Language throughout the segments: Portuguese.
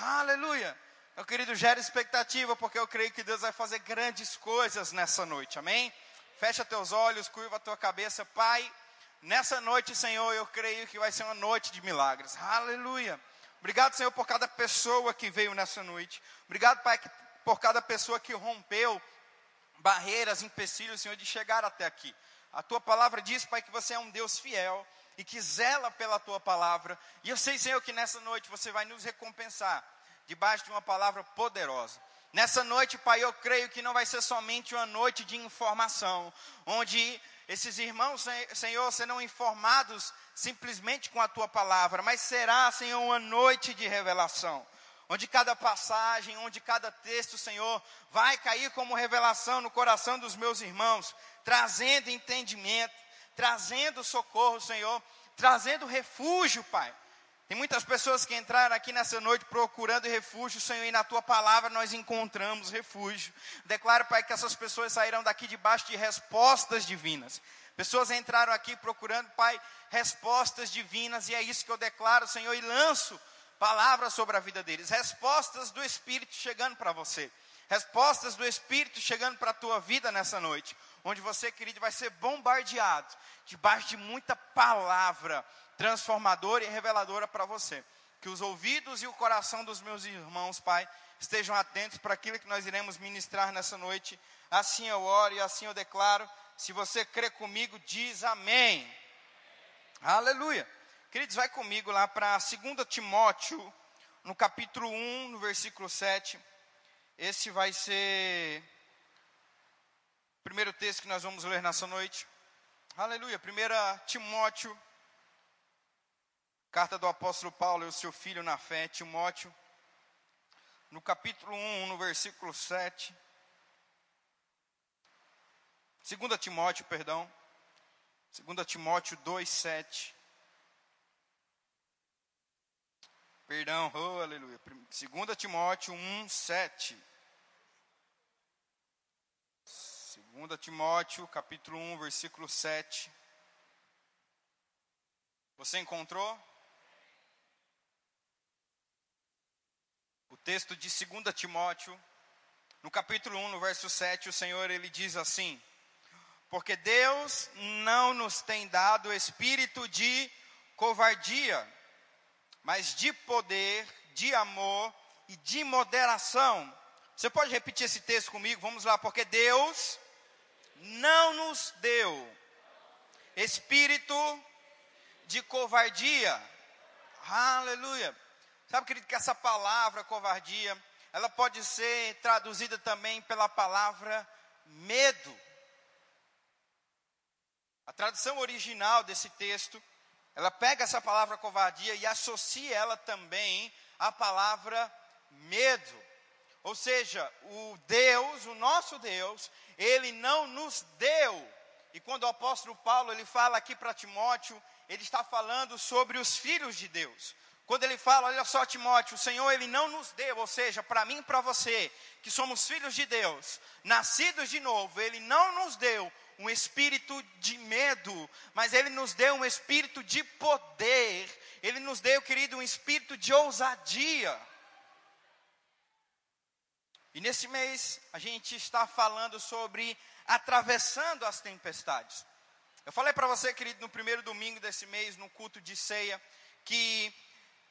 Aleluia. Meu querido, gera expectativa, porque eu creio que Deus vai fazer grandes coisas nessa noite, amém? Fecha teus olhos, curva a tua cabeça, Pai. Nessa noite, Senhor, eu creio que vai ser uma noite de milagres, aleluia. Obrigado, Senhor, por cada pessoa que veio nessa noite. Obrigado, Pai, por cada pessoa que rompeu barreiras, empecilhos, Senhor, de chegar até aqui. A tua palavra diz, Pai, que você é um Deus fiel e que zela pela tua palavra. E eu sei, Senhor, que nessa noite você vai nos recompensar debaixo de uma palavra poderosa. Nessa noite, Pai, eu creio que não vai ser somente uma noite de informação, onde esses irmãos, Senhor, serão informados simplesmente com a tua palavra, mas será, Senhor, uma noite de revelação, onde cada passagem, onde cada texto, Senhor, vai cair como revelação no coração dos meus irmãos, trazendo entendimento, trazendo socorro, Senhor, trazendo refúgio, Pai. Tem muitas pessoas que entraram aqui nessa noite procurando refúgio, Senhor, e na tua palavra nós encontramos refúgio. Declaro, Pai, que essas pessoas saíram daqui debaixo de respostas divinas. Pessoas entraram aqui procurando, Pai, respostas divinas, e é isso que eu declaro, Senhor, e lanço palavras sobre a vida deles. Respostas do Espírito chegando para você. Respostas do Espírito chegando para a tua vida nessa noite. Onde você, querido, vai ser bombardeado debaixo de muita palavra transformadora e reveladora para você. Que os ouvidos e o coração dos meus irmãos, Pai, estejam atentos para aquilo que nós iremos ministrar nessa noite. Assim eu oro e assim eu declaro. Se você crê comigo, diz amém. Aleluia. Queridos, vai comigo lá para 2 Timóteo, no capítulo 1, no versículo 7. Esse vai ser primeiro texto que nós vamos ler nessa noite. Aleluia. 1 Timóteo Carta do apóstolo Paulo e o seu filho na fé, Timóteo, no capítulo 1, no versículo 7. 2 Timóteo, perdão. 2 Timóteo 2, 7. Perdão, oh, aleluia. 2 Timóteo 1, 7. 2 Timóteo, capítulo 1, versículo 7. Você encontrou? O texto de 2 Timóteo, no capítulo 1, no verso 7, o Senhor ele diz assim: Porque Deus não nos tem dado espírito de covardia, mas de poder, de amor e de moderação. Você pode repetir esse texto comigo? Vamos lá, porque Deus não nos deu espírito de covardia. Aleluia. Sabe, querido, que essa palavra covardia, ela pode ser traduzida também pela palavra medo. A tradução original desse texto, ela pega essa palavra covardia e associa ela também à palavra medo. Ou seja, o Deus, o nosso Deus, ele não nos deu. E quando o apóstolo Paulo ele fala aqui para Timóteo, ele está falando sobre os filhos de Deus. Quando ele fala, olha só, Timóteo, o Senhor ele não nos deu, ou seja, para mim e para você, que somos filhos de Deus, nascidos de novo, ele não nos deu um espírito de medo, mas ele nos deu um espírito de poder, ele nos deu, querido, um espírito de ousadia. E nesse mês a gente está falando sobre atravessando as tempestades. Eu falei para você, querido, no primeiro domingo desse mês, no culto de ceia, que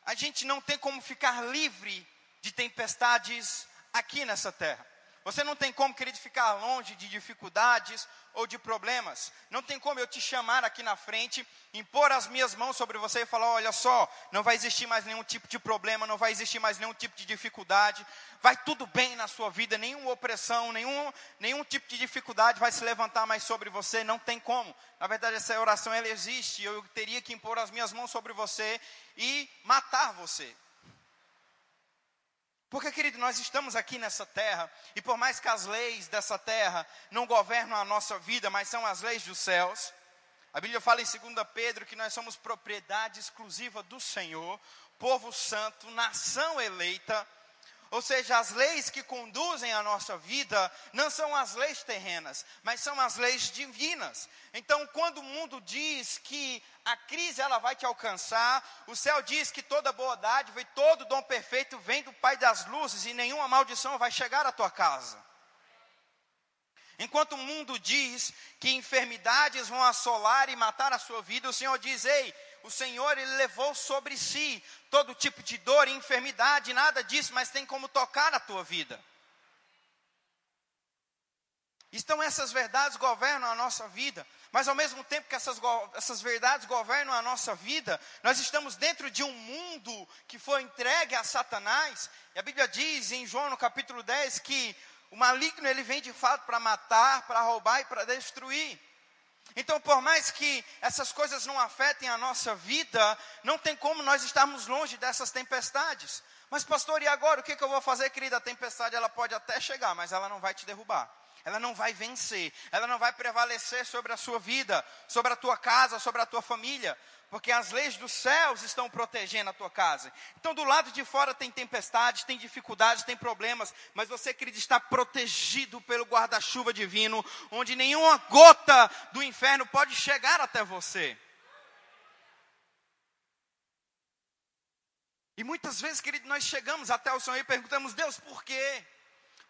a gente não tem como ficar livre de tempestades aqui nessa terra. Você não tem como, querido, ficar longe de dificuldades ou de problemas. Não tem como eu te chamar aqui na frente, impor as minhas mãos sobre você e falar: olha só, não vai existir mais nenhum tipo de problema, não vai existir mais nenhum tipo de dificuldade, vai tudo bem na sua vida, nenhuma opressão, nenhum, nenhum tipo de dificuldade vai se levantar mais sobre você. Não tem como. Na verdade, essa oração ela existe. Eu teria que impor as minhas mãos sobre você e matar você. Porque, querido, nós estamos aqui nessa terra, e por mais que as leis dessa terra não governam a nossa vida, mas são as leis dos céus, a Bíblia fala em 2 Pedro que nós somos propriedade exclusiva do Senhor, povo santo, nação eleita, ou seja, as leis que conduzem a nossa vida não são as leis terrenas, mas são as leis divinas. Então, quando o mundo diz que a crise ela vai te alcançar, o céu diz que toda boa dádiva e todo dom perfeito vem do Pai das luzes e nenhuma maldição vai chegar à tua casa. Enquanto o mundo diz que enfermidades vão assolar e matar a sua vida, o Senhor diz: Ei, o Senhor ele levou sobre si todo tipo de dor e enfermidade, nada disso, mas tem como tocar a tua vida. Então essas verdades governam a nossa vida, mas ao mesmo tempo que essas, essas verdades governam a nossa vida, nós estamos dentro de um mundo que foi entregue a Satanás, e a Bíblia diz em João no capítulo 10 que o maligno ele vem de fato para matar, para roubar e para destruir. Então, por mais que essas coisas não afetem a nossa vida, não tem como nós estarmos longe dessas tempestades. Mas, pastor, e agora? O que, que eu vou fazer, querida? A tempestade ela pode até chegar, mas ela não vai te derrubar. Ela não vai vencer, ela não vai prevalecer sobre a sua vida, sobre a tua casa, sobre a tua família porque as leis dos céus estão protegendo a tua casa. Então, do lado de fora tem tempestades, tem dificuldades, tem problemas, mas você, querido, está protegido pelo guarda-chuva divino, onde nenhuma gota do inferno pode chegar até você. E muitas vezes, querido, nós chegamos até o Senhor e perguntamos: Deus, por quê?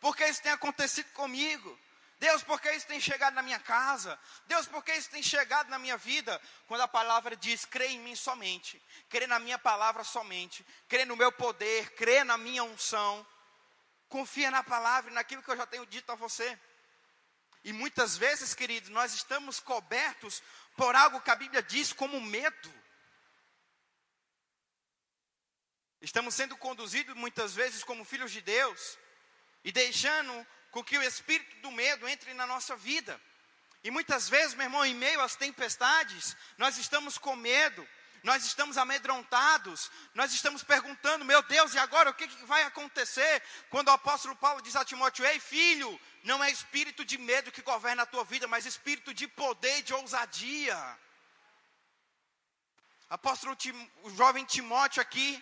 Por que isso tem acontecido comigo? Deus, por que isso tem chegado na minha casa? Deus, por que isso tem chegado na minha vida? Quando a palavra diz, crê em mim somente, crê na minha palavra somente, crê no meu poder, crê na minha unção, confia na palavra e naquilo que eu já tenho dito a você. E muitas vezes, queridos, nós estamos cobertos por algo que a Bíblia diz como medo. Estamos sendo conduzidos muitas vezes como filhos de Deus e deixando com que o espírito do medo entre na nossa vida. E muitas vezes, meu irmão, em meio às tempestades, nós estamos com medo, nós estamos amedrontados, nós estamos perguntando, meu Deus, e agora o que, que vai acontecer? Quando o apóstolo Paulo diz a Timóteo: Ei, filho, não é espírito de medo que governa a tua vida, mas espírito de poder e de ousadia. Apóstolo, Tim, o jovem Timóteo aqui,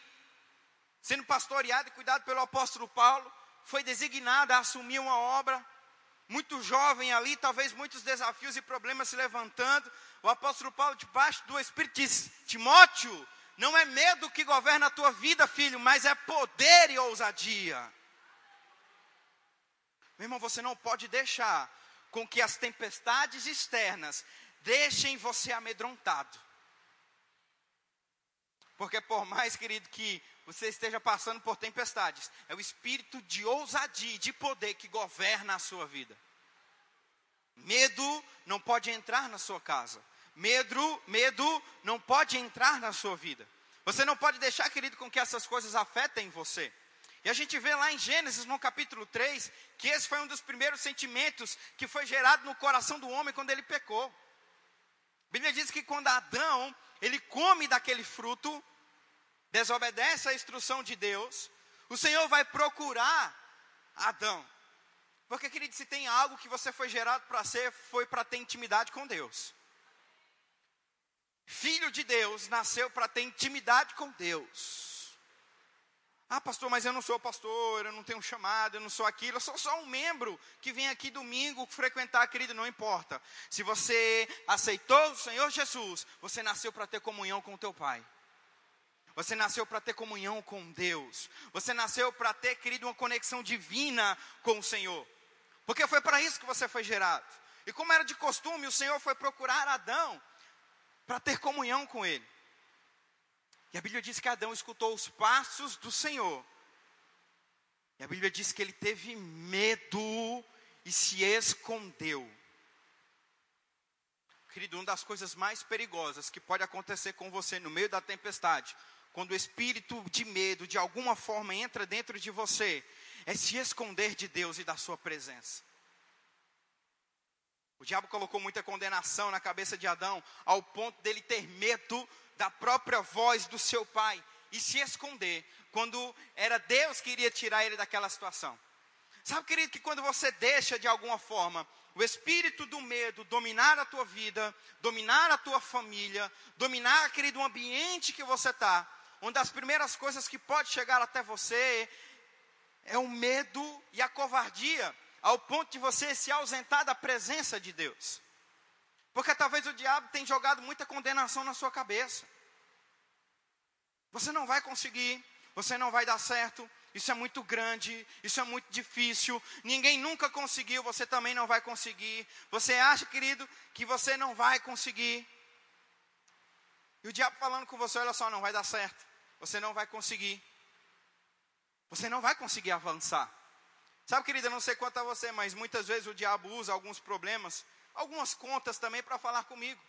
sendo pastoreado e cuidado pelo apóstolo Paulo, foi designada a assumir uma obra, muito jovem ali, talvez muitos desafios e problemas se levantando. O apóstolo Paulo, debaixo do Espírito, diz: Timóteo, não é medo que governa a tua vida, filho, mas é poder e ousadia. Meu irmão, você não pode deixar com que as tempestades externas deixem você amedrontado. Porque por mais, querido, que você esteja passando por tempestades, é o espírito de ousadia, de poder que governa a sua vida. Medo não pode entrar na sua casa. Medo, medo não pode entrar na sua vida. Você não pode deixar, querido, com que essas coisas afetem você. E a gente vê lá em Gênesis, no capítulo 3, que esse foi um dos primeiros sentimentos que foi gerado no coração do homem quando ele pecou. A Bíblia diz que quando Adão, ele come daquele fruto, desobedece à instrução de Deus, o Senhor vai procurar Adão. Porque, querido, se tem algo que você foi gerado para ser, foi para ter intimidade com Deus. Filho de Deus nasceu para ter intimidade com Deus. Ah, pastor, mas eu não sou pastor, eu não tenho chamado, eu não sou aquilo, eu sou só um membro que vem aqui domingo frequentar, querido, não importa. Se você aceitou o Senhor Jesus, você nasceu para ter comunhão com o teu Pai. Você nasceu para ter comunhão com Deus. Você nasceu para ter, querido, uma conexão divina com o Senhor. Porque foi para isso que você foi gerado. E como era de costume, o Senhor foi procurar Adão para ter comunhão com ele. E a Bíblia diz que Adão escutou os passos do Senhor. E a Bíblia diz que ele teve medo e se escondeu. Querido, uma das coisas mais perigosas que pode acontecer com você no meio da tempestade quando o espírito de medo de alguma forma entra dentro de você, é se esconder de Deus e da sua presença. O diabo colocou muita condenação na cabeça de Adão, ao ponto dele ter medo da própria voz do seu pai e se esconder, quando era Deus que iria tirar ele daquela situação. Sabe, querido, que quando você deixa de alguma forma o espírito do medo dominar a tua vida, dominar a tua família, dominar, querido, o ambiente que você está, uma das primeiras coisas que pode chegar até você é o medo e a covardia, ao ponto de você se ausentar da presença de Deus. Porque talvez o diabo tenha jogado muita condenação na sua cabeça. Você não vai conseguir, você não vai dar certo, isso é muito grande, isso é muito difícil, ninguém nunca conseguiu, você também não vai conseguir. Você acha, querido, que você não vai conseguir. E o diabo falando com você, olha só, não vai dar certo. Você não vai conseguir. Você não vai conseguir avançar. Sabe, querida, não sei quanto a você, mas muitas vezes o diabo usa alguns problemas, algumas contas também para falar comigo.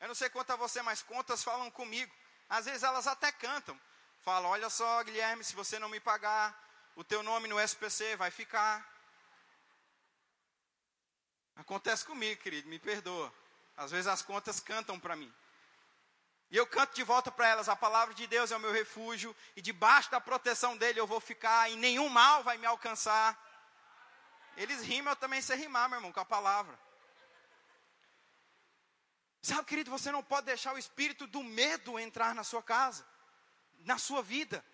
Eu não sei quanto a você, mas contas falam comigo. Às vezes elas até cantam. Fala, olha só, Guilherme, se você não me pagar, o teu nome no SPC vai ficar. Acontece comigo, querido, me perdoa. Às vezes as contas cantam para mim. E eu canto de volta para elas: a palavra de Deus é o meu refúgio, e debaixo da proteção dele eu vou ficar, e nenhum mal vai me alcançar. Eles rimam, eu também sei rimar, meu irmão, com a palavra. Sabe, querido, você não pode deixar o espírito do medo entrar na sua casa na sua vida,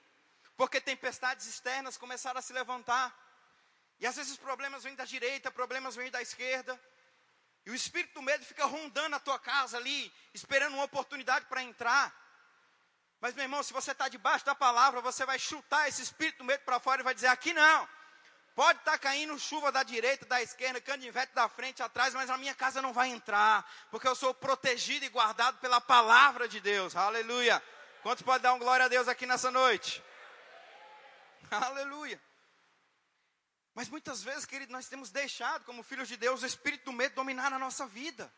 porque tempestades externas começaram a se levantar. E às vezes problemas vêm da direita, problemas vêm da esquerda. E o espírito do medo fica rondando a tua casa ali, esperando uma oportunidade para entrar. Mas, meu irmão, se você está debaixo da palavra, você vai chutar esse espírito do medo para fora e vai dizer: aqui não. Pode estar tá caindo chuva da direita, da esquerda, canivete da frente, atrás, mas a minha casa não vai entrar, porque eu sou protegido e guardado pela palavra de Deus. Aleluia. Quantos podem dar um glória a Deus aqui nessa noite? Aleluia. Mas muitas vezes, querido, nós temos deixado, como filhos de Deus, o espírito do medo dominar na nossa vida.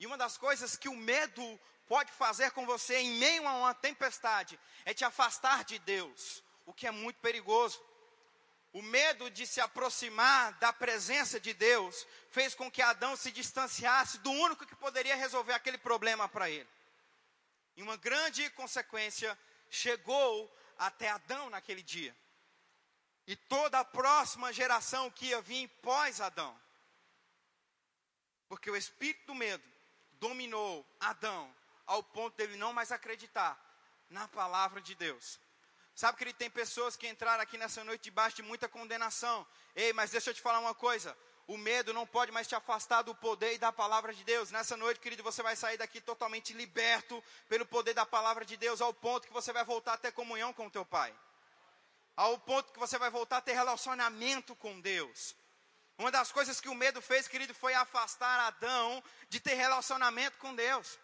E uma das coisas que o medo pode fazer com você em meio a uma tempestade é te afastar de Deus, o que é muito perigoso. O medo de se aproximar da presença de Deus fez com que Adão se distanciasse do único que poderia resolver aquele problema para ele. E uma grande consequência chegou até Adão naquele dia. E toda a próxima geração que ia vir pós Adão. Porque o espírito do medo dominou Adão ao ponto dele não mais acreditar na palavra de Deus. Sabe que ele tem pessoas que entraram aqui nessa noite debaixo de muita condenação. Ei, mas deixa eu te falar uma coisa. O medo não pode mais te afastar do poder e da palavra de Deus. Nessa noite, querido, você vai sair daqui totalmente liberto pelo poder da palavra de Deus, ao ponto que você vai voltar a ter comunhão com o teu Pai. Ao ponto que você vai voltar a ter relacionamento com Deus. Uma das coisas que o medo fez, querido, foi afastar Adão de ter relacionamento com Deus.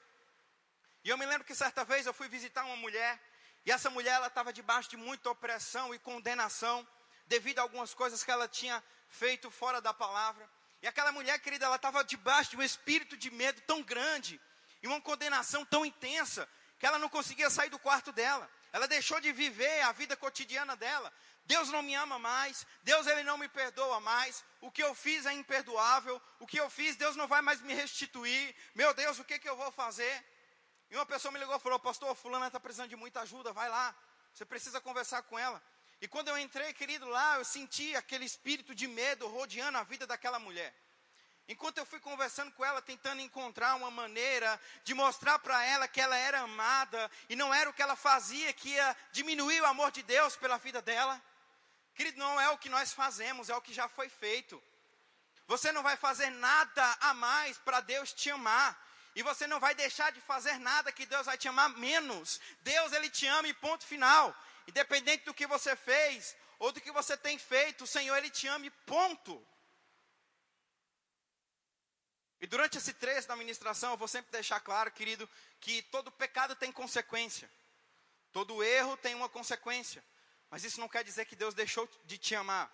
E eu me lembro que certa vez eu fui visitar uma mulher, e essa mulher ela estava debaixo de muita opressão e condenação, devido a algumas coisas que ela tinha feito fora da palavra. E aquela mulher, querida, ela estava debaixo de um espírito de medo tão grande e uma condenação tão intensa que ela não conseguia sair do quarto dela. Ela deixou de viver a vida cotidiana dela. Deus não me ama mais, Deus ele não me perdoa mais. O que eu fiz é imperdoável. O que eu fiz, Deus não vai mais me restituir. Meu Deus, o que, que eu vou fazer? E uma pessoa me ligou e falou: Pastor, Fulana está precisando de muita ajuda, vai lá. Você precisa conversar com ela. E quando eu entrei, querido, lá, eu senti aquele espírito de medo rodeando a vida daquela mulher. Enquanto eu fui conversando com ela, tentando encontrar uma maneira de mostrar para ela que ela era amada e não era o que ela fazia que ia diminuir o amor de Deus pela vida dela. Querido, não é o que nós fazemos, é o que já foi feito. Você não vai fazer nada a mais para Deus te amar. E você não vai deixar de fazer nada que Deus vai te amar menos. Deus, Ele te ama e ponto final. Independente do que você fez ou do que você tem feito, o Senhor ele te ama e ponto. E durante esse trecho da ministração, eu vou sempre deixar claro, querido, que todo pecado tem consequência. Todo erro tem uma consequência. Mas isso não quer dizer que Deus deixou de te amar.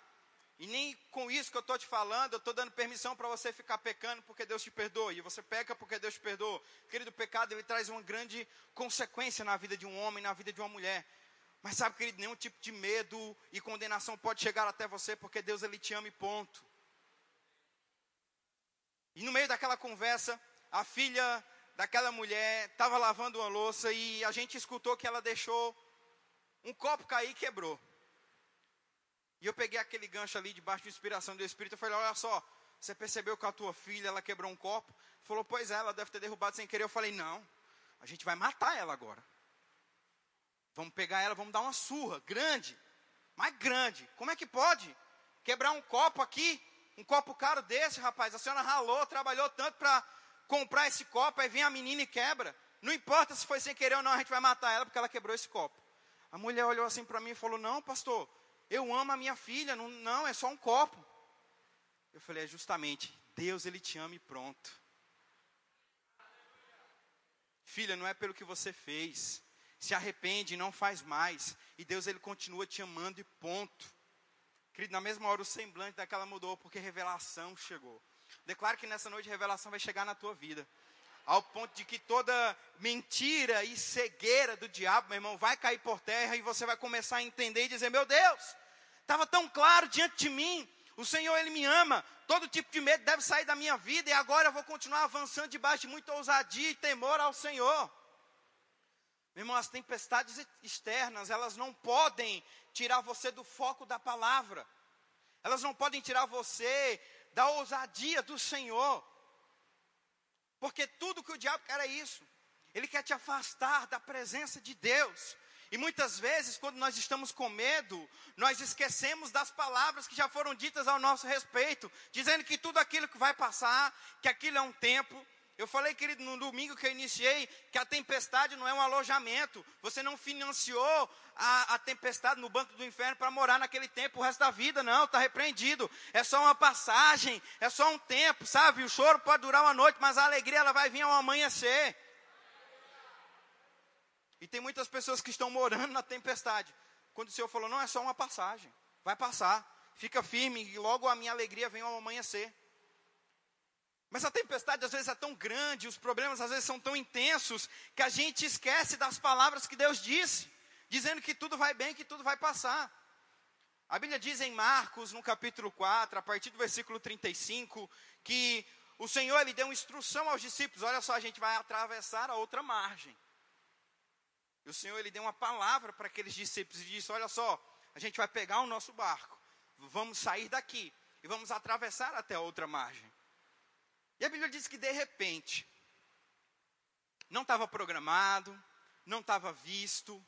E nem com isso que eu estou te falando, eu estou dando permissão para você ficar pecando porque Deus te perdoa. E você peca porque Deus te perdoa. Querido, o pecado ele traz uma grande consequência na vida de um homem, na vida de uma mulher. Mas sabe, querido, nenhum tipo de medo e condenação pode chegar até você, porque Deus ele te ama e ponto. E no meio daquela conversa, a filha daquela mulher estava lavando uma louça e a gente escutou que ela deixou um copo cair e quebrou. E eu peguei aquele gancho ali debaixo de inspiração do Espírito e falei: Olha só, você percebeu que a tua filha ela quebrou um copo? Falou: Pois é, ela deve ter derrubado sem querer. Eu falei: Não, a gente vai matar ela agora. Vamos pegar ela, vamos dar uma surra grande, mais grande. Como é que pode? Quebrar um copo aqui, um copo caro desse, rapaz. A senhora ralou, trabalhou tanto para comprar esse copo, aí vem a menina e quebra. Não importa se foi sem querer ou não, a gente vai matar ela porque ela quebrou esse copo. A mulher olhou assim para mim e falou: Não, pastor, eu amo a minha filha, não, não, é só um copo. Eu falei: É justamente, Deus, Ele te ama e pronto. Filha, não é pelo que você fez. Se arrepende e não faz mais. E Deus, Ele continua te amando e ponto. Querido, na mesma hora o semblante daquela mudou, porque revelação chegou. Declaro que nessa noite revelação vai chegar na tua vida ao ponto de que toda mentira e cegueira do diabo, meu irmão, vai cair por terra e você vai começar a entender e dizer: Meu Deus, estava tão claro diante de mim, o Senhor, Ele me ama, todo tipo de medo deve sair da minha vida e agora eu vou continuar avançando debaixo de muita ousadia e temor ao Senhor. Meu irmão, as tempestades externas, elas não podem tirar você do foco da palavra, elas não podem tirar você da ousadia do Senhor. Porque tudo que o diabo quer é isso. Ele quer te afastar da presença de Deus. E muitas vezes, quando nós estamos com medo, nós esquecemos das palavras que já foram ditas ao nosso respeito, dizendo que tudo aquilo que vai passar, que aquilo é um tempo, eu falei, querido, no domingo que eu iniciei, que a tempestade não é um alojamento. Você não financiou a, a tempestade no banco do inferno para morar naquele tempo o resto da vida, não, está repreendido. É só uma passagem, é só um tempo, sabe? O choro pode durar uma noite, mas a alegria ela vai vir ao amanhecer. E tem muitas pessoas que estão morando na tempestade. Quando o Senhor falou, não, é só uma passagem, vai passar, fica firme e logo a minha alegria vem ao amanhecer. Mas a tempestade às vezes é tão grande, os problemas às vezes são tão intensos, que a gente esquece das palavras que Deus disse, dizendo que tudo vai bem, que tudo vai passar. A Bíblia diz em Marcos, no capítulo 4, a partir do versículo 35, que o Senhor ele deu instrução aos discípulos: olha só, a gente vai atravessar a outra margem. E o Senhor ele deu uma palavra para aqueles discípulos e disse: olha só, a gente vai pegar o nosso barco, vamos sair daqui e vamos atravessar até a outra margem. E a Bíblia diz que de repente, não estava programado, não estava visto,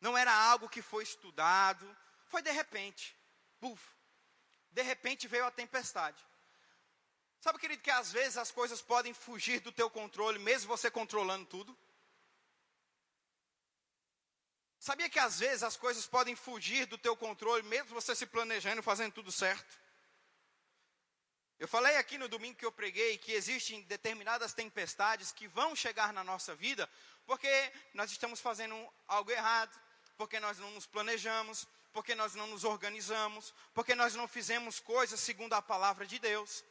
não era algo que foi estudado, foi de repente, buf, de repente veio a tempestade. Sabe, querido, que às vezes as coisas podem fugir do teu controle, mesmo você controlando tudo? Sabia que às vezes as coisas podem fugir do teu controle, mesmo você se planejando, fazendo tudo certo? Eu falei aqui no domingo que eu preguei que existem determinadas tempestades que vão chegar na nossa vida porque nós estamos fazendo algo errado, porque nós não nos planejamos, porque nós não nos organizamos, porque nós não fizemos coisas segundo a palavra de Deus.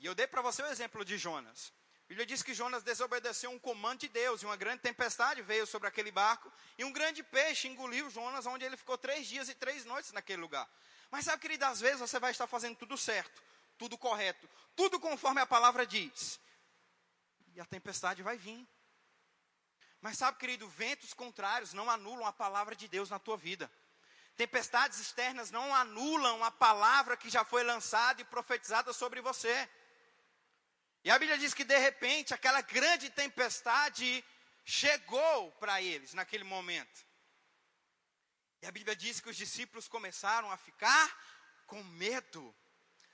E eu dei para você o exemplo de Jonas. A Bíblia diz que Jonas desobedeceu um comando de Deus, e uma grande tempestade veio sobre aquele barco, e um grande peixe engoliu Jonas, onde ele ficou três dias e três noites naquele lugar. Mas sabe, querido, às vezes você vai estar fazendo tudo certo, tudo correto, tudo conforme a palavra diz. E a tempestade vai vir. Mas sabe, querido, ventos contrários não anulam a palavra de Deus na tua vida. Tempestades externas não anulam a palavra que já foi lançada e profetizada sobre você. E a Bíblia diz que de repente aquela grande tempestade chegou para eles naquele momento. E a Bíblia diz que os discípulos começaram a ficar com medo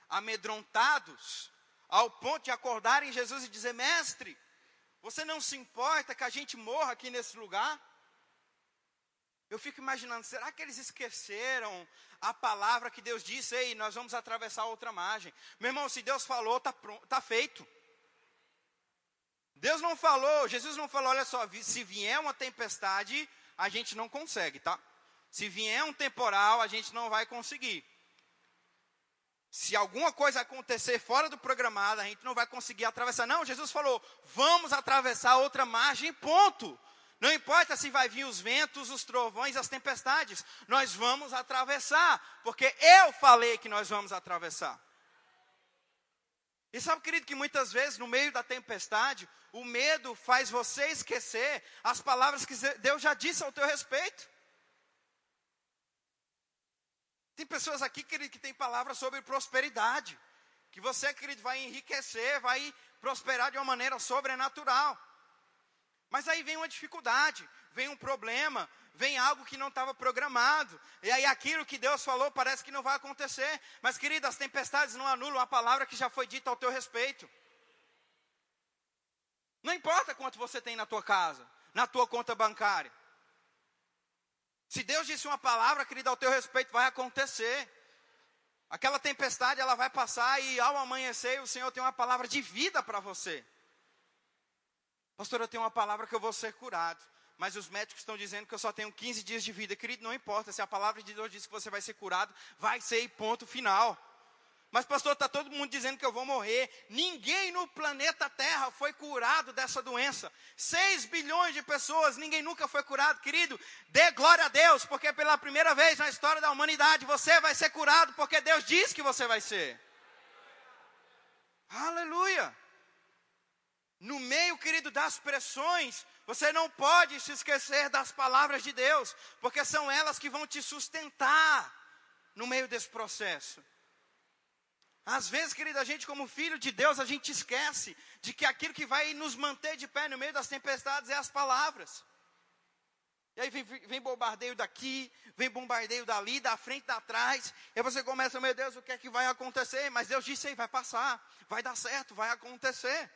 amedrontados, ao ponto de acordarem Jesus e dizer: Mestre, você não se importa que a gente morra aqui nesse lugar? Eu fico imaginando, será que eles esqueceram a palavra que Deus disse? Ei, nós vamos atravessar outra margem. Meu irmão, se Deus falou, está tá feito. Deus não falou, Jesus não falou, olha só, se vier uma tempestade, a gente não consegue, tá? Se vier um temporal, a gente não vai conseguir. Se alguma coisa acontecer fora do programado, a gente não vai conseguir atravessar. Não, Jesus falou: vamos atravessar outra margem, ponto. Não importa se vai vir os ventos, os trovões, as tempestades, nós vamos atravessar, porque eu falei que nós vamos atravessar. E sabe, querido, que muitas vezes no meio da tempestade, o medo faz você esquecer as palavras que Deus já disse ao teu respeito. Tem pessoas aqui, querido, que tem palavras sobre prosperidade. Que você, querido, vai enriquecer, vai prosperar de uma maneira sobrenatural. Mas aí vem uma dificuldade, vem um problema, vem algo que não estava programado. E aí aquilo que Deus falou parece que não vai acontecer. Mas, querido, as tempestades não anulam a palavra que já foi dita ao teu respeito. Não importa quanto você tem na tua casa, na tua conta bancária. Se Deus disse uma palavra, querido, ao teu respeito, vai acontecer. Aquela tempestade, ela vai passar e ao amanhecer, o Senhor tem uma palavra de vida para você. Pastor, eu tenho uma palavra que eu vou ser curado. Mas os médicos estão dizendo que eu só tenho 15 dias de vida. Querido, não importa. Se a palavra de Deus diz que você vai ser curado, vai ser ponto final. Mas, pastor, está todo mundo dizendo que eu vou morrer. Ninguém no planeta Terra foi curado dessa doença. 6 bilhões de pessoas, ninguém nunca foi curado. Querido, dê glória a Deus, porque pela primeira vez na história da humanidade você vai ser curado, porque Deus diz que você vai ser. Aleluia! No meio, querido, das pressões, você não pode se esquecer das palavras de Deus, porque são elas que vão te sustentar no meio desse processo. Às vezes, querida, a gente, como filho de Deus, a gente esquece de que aquilo que vai nos manter de pé no meio das tempestades é as palavras. E aí vem, vem bombardeio daqui, vem bombardeio dali, da frente, da trás. E você começa, meu Deus, o que é que vai acontecer? Mas Deus disse aí, vai passar, vai dar certo, vai acontecer.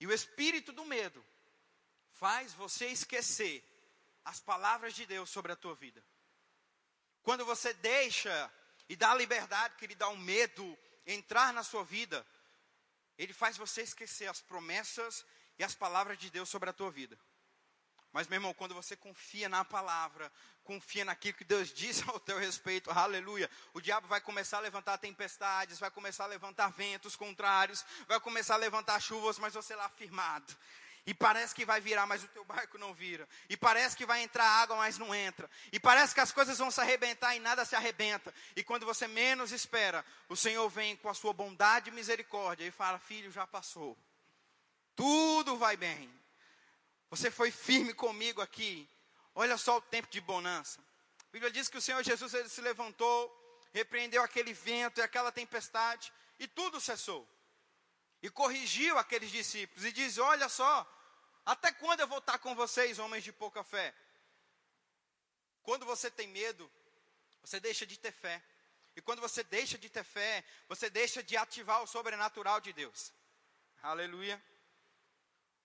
E o espírito do medo faz você esquecer as palavras de Deus sobre a tua vida. Quando você deixa e dá a liberdade dá o medo entrar na sua vida, ele faz você esquecer as promessas e as palavras de Deus sobre a tua vida. Mas, meu irmão, quando você confia na palavra, confia naquilo que Deus diz ao teu respeito, aleluia, o diabo vai começar a levantar tempestades, vai começar a levantar ventos contrários, vai começar a levantar chuvas, mas você lá firmado, e parece que vai virar, mas o teu barco não vira. E parece que vai entrar água, mas não entra. E parece que as coisas vão se arrebentar e nada se arrebenta. E quando você menos espera, o Senhor vem com a sua bondade e misericórdia e fala: Filho, já passou. Tudo vai bem. Você foi firme comigo aqui. Olha só o tempo de bonança. A Bíblia diz que o Senhor Jesus ele se levantou, repreendeu aquele vento e aquela tempestade, e tudo cessou. E corrigiu aqueles discípulos e diz: Olha só, até quando eu vou estar com vocês, homens de pouca fé? Quando você tem medo, você deixa de ter fé. E quando você deixa de ter fé, você deixa de ativar o sobrenatural de Deus. Aleluia.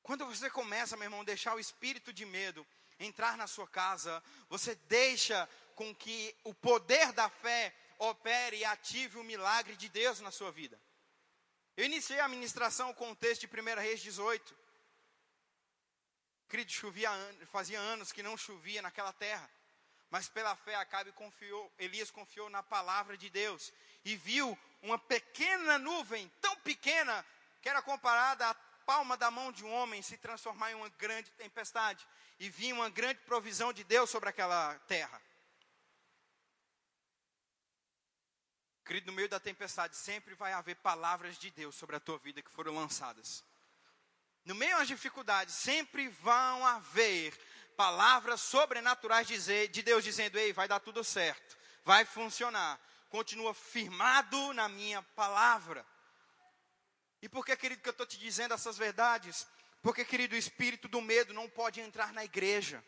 Quando você começa, meu irmão, a deixar o espírito de medo entrar na sua casa, você deixa com que o poder da fé opere e ative o milagre de Deus na sua vida. Eu iniciei a ministração com o texto de 1 Reis 18. Querido, chovia, fazia anos que não chovia naquela terra. Mas pela fé Acabe confiou, Elias confiou na palavra de Deus e viu uma pequena nuvem, tão pequena, que era comparada à palma da mão de um homem, se transformar em uma grande tempestade. E vinha uma grande provisão de Deus sobre aquela terra. Querido, no meio da tempestade sempre vai haver palavras de Deus sobre a tua vida que foram lançadas. No meio das dificuldades, sempre vão haver palavras sobrenaturais de Deus dizendo: Ei, vai dar tudo certo, vai funcionar. Continua firmado na minha palavra. E por que, querido, que eu estou te dizendo essas verdades? Porque, querido, o espírito do medo não pode entrar na igreja.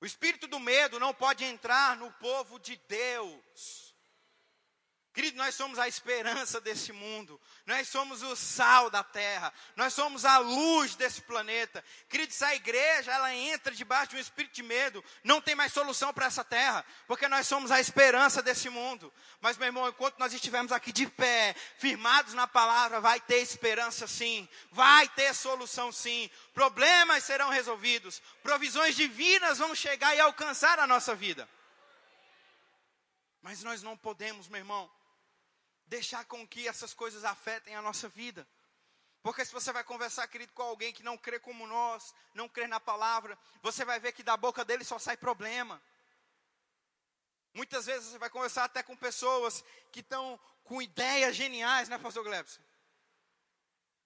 O espírito do medo não pode entrar no povo de Deus. Querido, nós somos a esperança desse mundo, nós somos o sal da terra, nós somos a luz desse planeta. Querido, se a igreja ela entra debaixo de um espírito de medo, não tem mais solução para essa terra, porque nós somos a esperança desse mundo. Mas, meu irmão, enquanto nós estivermos aqui de pé, firmados na palavra, vai ter esperança sim, vai ter solução sim, problemas serão resolvidos, provisões divinas vão chegar e alcançar a nossa vida. Mas nós não podemos, meu irmão, deixar com que essas coisas afetem a nossa vida. Porque se você vai conversar, querido, com alguém que não crê como nós, não crê na palavra, você vai ver que da boca dele só sai problema. Muitas vezes você vai conversar até com pessoas que estão com ideias geniais, né, pastor Glebson?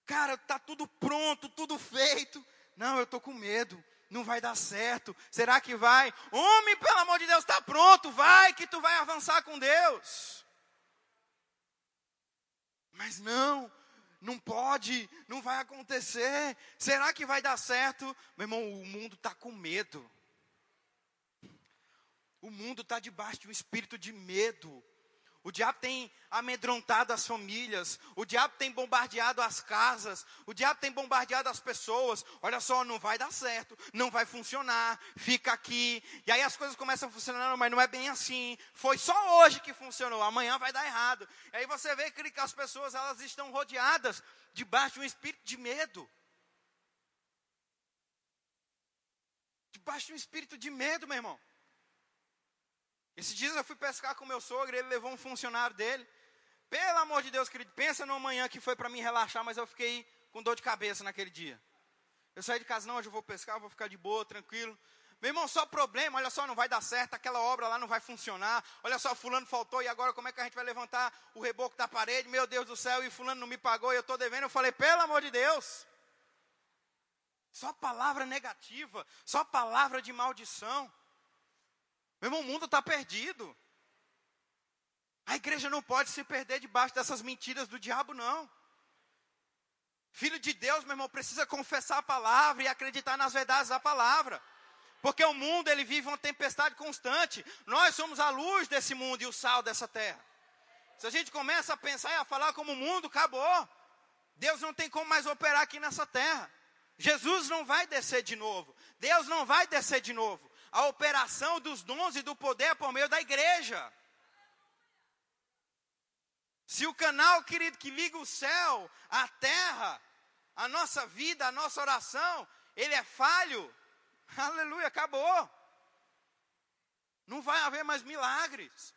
Cara, tá tudo pronto, tudo feito. Não, eu estou com medo. Não vai dar certo. Será que vai? Homem, pelo amor de Deus, está pronto. Vai que tu vai avançar com Deus. Mas não, não pode, não vai acontecer. Será que vai dar certo? Meu irmão, o mundo está com medo. O mundo está debaixo de um espírito de medo. O diabo tem amedrontado as famílias, o diabo tem bombardeado as casas, o diabo tem bombardeado as pessoas. Olha só, não vai dar certo, não vai funcionar, fica aqui. E aí as coisas começam a funcionar, mas não é bem assim. Foi só hoje que funcionou, amanhã vai dar errado. E aí você vê que as pessoas elas estão rodeadas debaixo de um espírito de medo. Debaixo de um espírito de medo, meu irmão. Esses dias eu fui pescar com meu sogro, ele levou um funcionário dele. Pelo amor de Deus, querido, pensa numa manhã que foi para mim relaxar, mas eu fiquei com dor de cabeça naquele dia. Eu saí de casa, não, hoje eu vou pescar, vou ficar de boa, tranquilo. Meu irmão, só problema, olha só, não vai dar certo, aquela obra lá não vai funcionar. Olha só, fulano faltou e agora como é que a gente vai levantar o reboco da parede? Meu Deus do céu, e fulano não me pagou e eu estou devendo. Eu falei, pelo amor de Deus. Só palavra negativa, só palavra de maldição. Meu irmão, o mundo está perdido. A igreja não pode se perder debaixo dessas mentiras do diabo, não. Filho de Deus, meu irmão, precisa confessar a palavra e acreditar nas verdades da palavra. Porque o mundo, ele vive uma tempestade constante. Nós somos a luz desse mundo e o sal dessa terra. Se a gente começa a pensar e a falar como o mundo, acabou. Deus não tem como mais operar aqui nessa terra. Jesus não vai descer de novo. Deus não vai descer de novo a operação dos dons e do poder por meio da igreja. Se o canal, querido, que liga o céu, a terra, a nossa vida, a nossa oração, ele é falho, aleluia, acabou. Não vai haver mais milagres,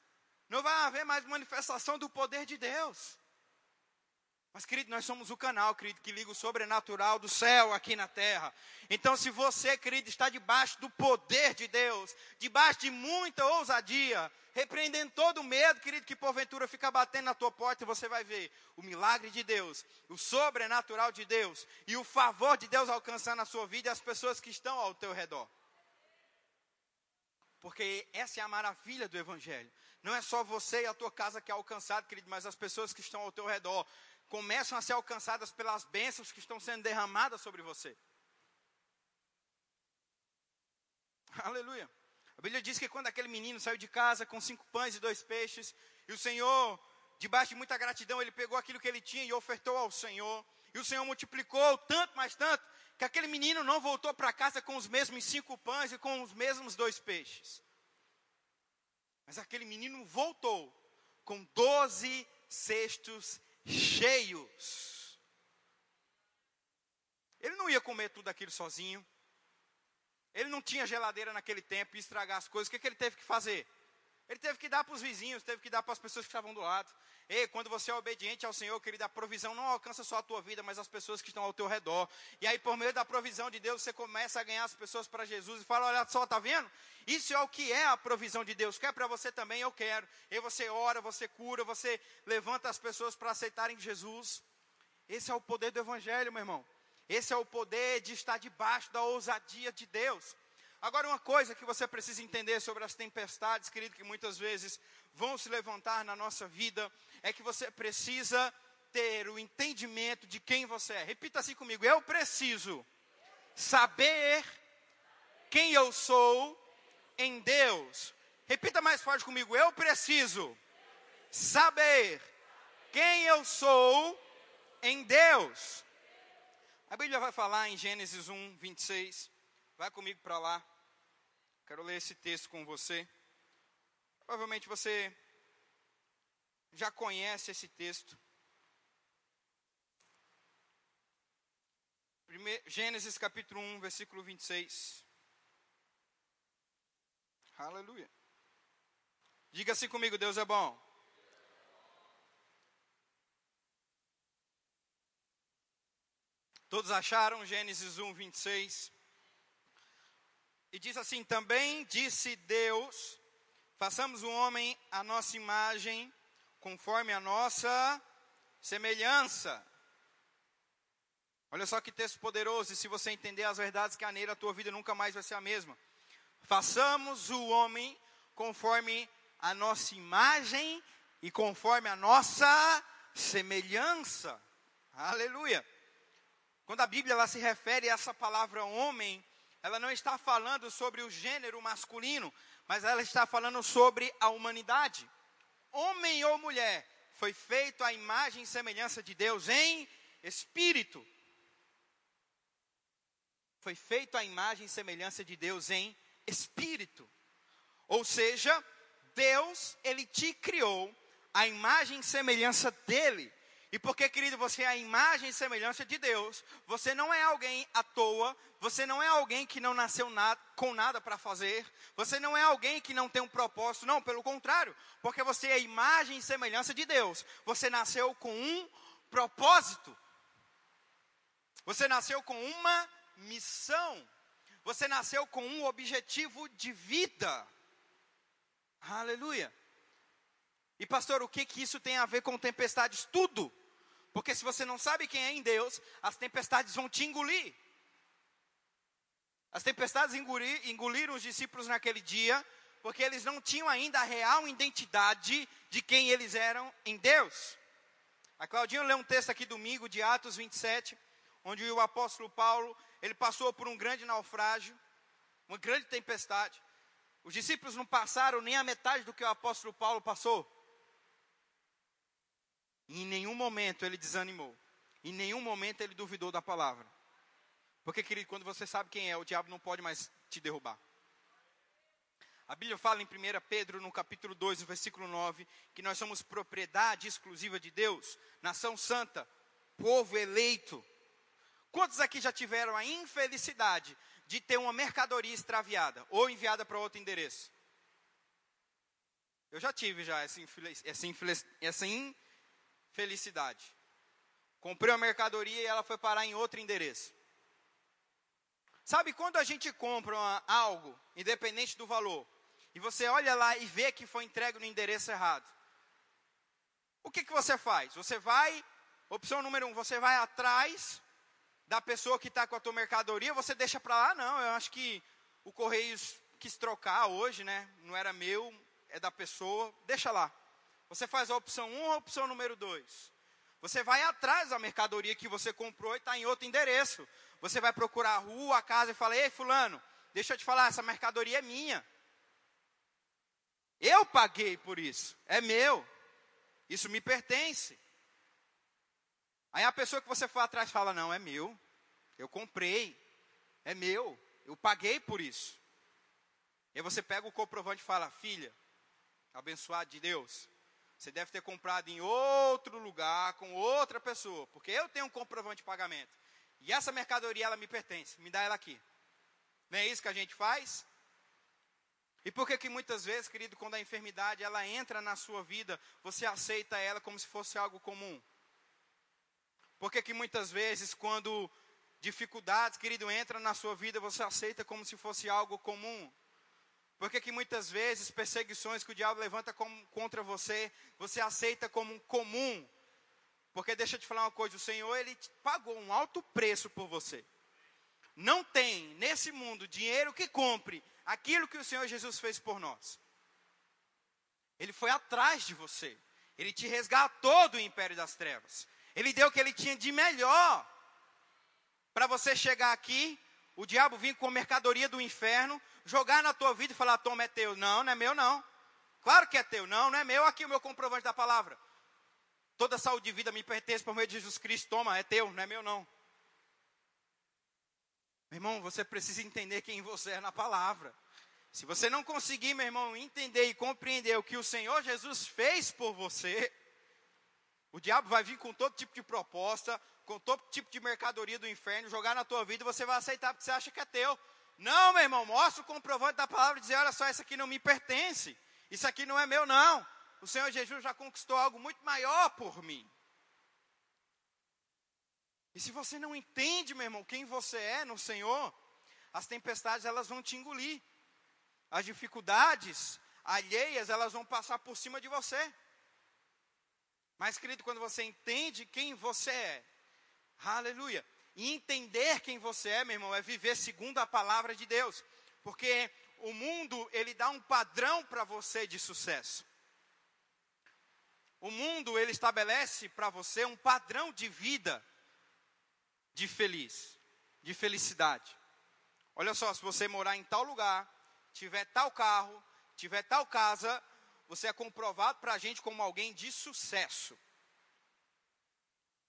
não vai haver mais manifestação do poder de Deus. Mas, querido, nós somos o canal, querido, que liga o sobrenatural do céu aqui na terra. Então, se você, querido, está debaixo do poder de Deus, debaixo de muita ousadia, repreendendo todo o medo, querido, que porventura fica batendo na tua porta, você vai ver o milagre de Deus, o sobrenatural de Deus e o favor de Deus alcançar na sua vida e as pessoas que estão ao teu redor. Porque essa é a maravilha do Evangelho. Não é só você e a tua casa que é alcançado, querido, mas as pessoas que estão ao teu redor começam a ser alcançadas pelas bênçãos que estão sendo derramadas sobre você. Aleluia. A Bíblia diz que quando aquele menino saiu de casa com cinco pães e dois peixes, e o Senhor, debaixo de muita gratidão, ele pegou aquilo que ele tinha e ofertou ao Senhor, e o Senhor multiplicou tanto, mais tanto, que aquele menino não voltou para casa com os mesmos cinco pães e com os mesmos dois peixes. Mas aquele menino voltou com doze cestos cheios. Ele não ia comer tudo aquilo sozinho. Ele não tinha geladeira naquele tempo e estragar as coisas. O que, que ele teve que fazer? Ele teve que dar para os vizinhos, teve que dar para as pessoas que estavam do lado. Ei, quando você é obediente ao Senhor, querido, a provisão não alcança só a tua vida, mas as pessoas que estão ao teu redor. E aí, por meio da provisão de Deus, você começa a ganhar as pessoas para Jesus e fala: Olha só, tá vendo? Isso é o que é a provisão de Deus. Quer para você também? Eu quero. E você ora, você cura, você levanta as pessoas para aceitarem Jesus. Esse é o poder do Evangelho, meu irmão. Esse é o poder de estar debaixo da ousadia de Deus. Agora, uma coisa que você precisa entender sobre as tempestades, querido, que muitas vezes vão se levantar na nossa vida, é que você precisa ter o entendimento de quem você é. Repita assim comigo: eu preciso saber quem eu sou em Deus. Repita mais forte comigo. Eu preciso saber quem eu sou em Deus. A Bíblia vai falar em Gênesis 1, 26. Vai comigo para lá. Quero ler esse texto com você. Provavelmente você já conhece esse texto. Gênesis capítulo 1, versículo 26. Aleluia. Diga assim comigo: Deus é bom. Todos acharam Gênesis 1, 26? E diz assim: Também disse Deus: façamos o homem a nossa imagem, conforme a nossa semelhança. Olha só que texto poderoso, e se você entender as verdades que há nele, a tua vida nunca mais vai ser a mesma. Façamos o homem conforme a nossa imagem e conforme a nossa semelhança. Aleluia. Quando a Bíblia ela se refere a essa palavra homem, ela não está falando sobre o gênero masculino, mas ela está falando sobre a humanidade. homem ou mulher, foi feito à imagem e semelhança de Deus em espírito. Foi feito à imagem e semelhança de Deus em espírito. Ou seja, Deus, ele te criou a imagem e semelhança dele. E porque, querido, você é a imagem e semelhança de Deus, você não é alguém à toa, você não é alguém que não nasceu com nada para fazer, você não é alguém que não tem um propósito, não, pelo contrário, porque você é a imagem e semelhança de Deus, você nasceu com um propósito, você nasceu com uma missão, você nasceu com um objetivo de vida. Aleluia. E pastor, o que que isso tem a ver com tempestades? Tudo. Porque se você não sabe quem é em Deus, as tempestades vão te engolir. As tempestades engolir, engoliram os discípulos naquele dia, porque eles não tinham ainda a real identidade de quem eles eram em Deus. A Claudinha leu um texto aqui domingo, de Atos 27, onde o apóstolo Paulo, ele passou por um grande naufrágio, uma grande tempestade. Os discípulos não passaram nem a metade do que o apóstolo Paulo passou. E em nenhum momento ele desanimou. Em nenhum momento ele duvidou da palavra. Porque, querido, quando você sabe quem é, o diabo não pode mais te derrubar. A Bíblia fala em 1 Pedro, no capítulo 2, no versículo 9, que nós somos propriedade exclusiva de Deus, nação santa, povo eleito. Quantos aqui já tiveram a infelicidade de ter uma mercadoria extraviada ou enviada para outro endereço? Eu já tive já essa, essa felicidade. Comprei a mercadoria e ela foi parar em outro endereço. Sabe quando a gente compra uma, algo, independente do valor, e você olha lá e vê que foi entregue no endereço errado? O que, que você faz? Você vai, opção número um, você vai atrás da pessoa que está com a tua mercadoria, você deixa para lá? Não, eu acho que o Correios quis trocar hoje, né? Não era meu, é da pessoa, deixa lá. Você faz a opção 1 ou a opção número 2? Você vai atrás da mercadoria que você comprou e está em outro endereço. Você vai procurar a rua, a casa e fala: Ei, Fulano, deixa eu te falar, essa mercadoria é minha. Eu paguei por isso, é meu. Isso me pertence. Aí a pessoa que você foi atrás fala: Não, é meu. Eu comprei. É meu. Eu paguei por isso. E aí você pega o comprovante e fala: Filha, abençoado de Deus, você deve ter comprado em outro lugar, com outra pessoa, porque eu tenho um comprovante de pagamento. E essa mercadoria, ela me pertence, me dá ela aqui. Não é isso que a gente faz? E por que que muitas vezes, querido, quando a enfermidade ela entra na sua vida, você aceita ela como se fosse algo comum? Por que que muitas vezes, quando dificuldades, querido, entram na sua vida, você aceita como se fosse algo comum? Por que, muitas vezes perseguições que o diabo levanta com, contra você, você aceita como um comum? Porque deixa eu te falar uma coisa, o Senhor ele pagou um alto preço por você. Não tem nesse mundo dinheiro que compre aquilo que o Senhor Jesus fez por nós. Ele foi atrás de você. Ele te resgatou do império das trevas. Ele deu o que ele tinha de melhor para você chegar aqui. O diabo vir com a mercadoria do inferno, jogar na tua vida e falar: toma, é teu. Não, não é meu, não. Claro que é teu. Não, não é meu. Aqui o meu comprovante da palavra. Toda saúde de vida me pertence por meio de Jesus Cristo. Toma, é teu, não é meu, não. Meu irmão, você precisa entender quem você é na palavra. Se você não conseguir, meu irmão, entender e compreender o que o Senhor Jesus fez por você, o diabo vai vir com todo tipo de proposta, com todo tipo de mercadoria do inferno, jogar na tua vida e você vai aceitar porque você acha que é teu. Não, meu irmão, mostra o comprovante da palavra e dizer: olha só, isso aqui não me pertence, isso aqui não é meu, não. O Senhor Jesus já conquistou algo muito maior por mim. E se você não entende, meu irmão, quem você é no Senhor, as tempestades elas vão te engolir. As dificuldades alheias, elas vão passar por cima de você. Mas, querido, quando você entende quem você é, aleluia, e entender quem você é, meu irmão, é viver segundo a palavra de Deus. Porque o mundo, ele dá um padrão para você de sucesso. O mundo, ele estabelece para você um padrão de vida de feliz, de felicidade. Olha só, se você morar em tal lugar, tiver tal carro, tiver tal casa, você é comprovado para a gente como alguém de sucesso.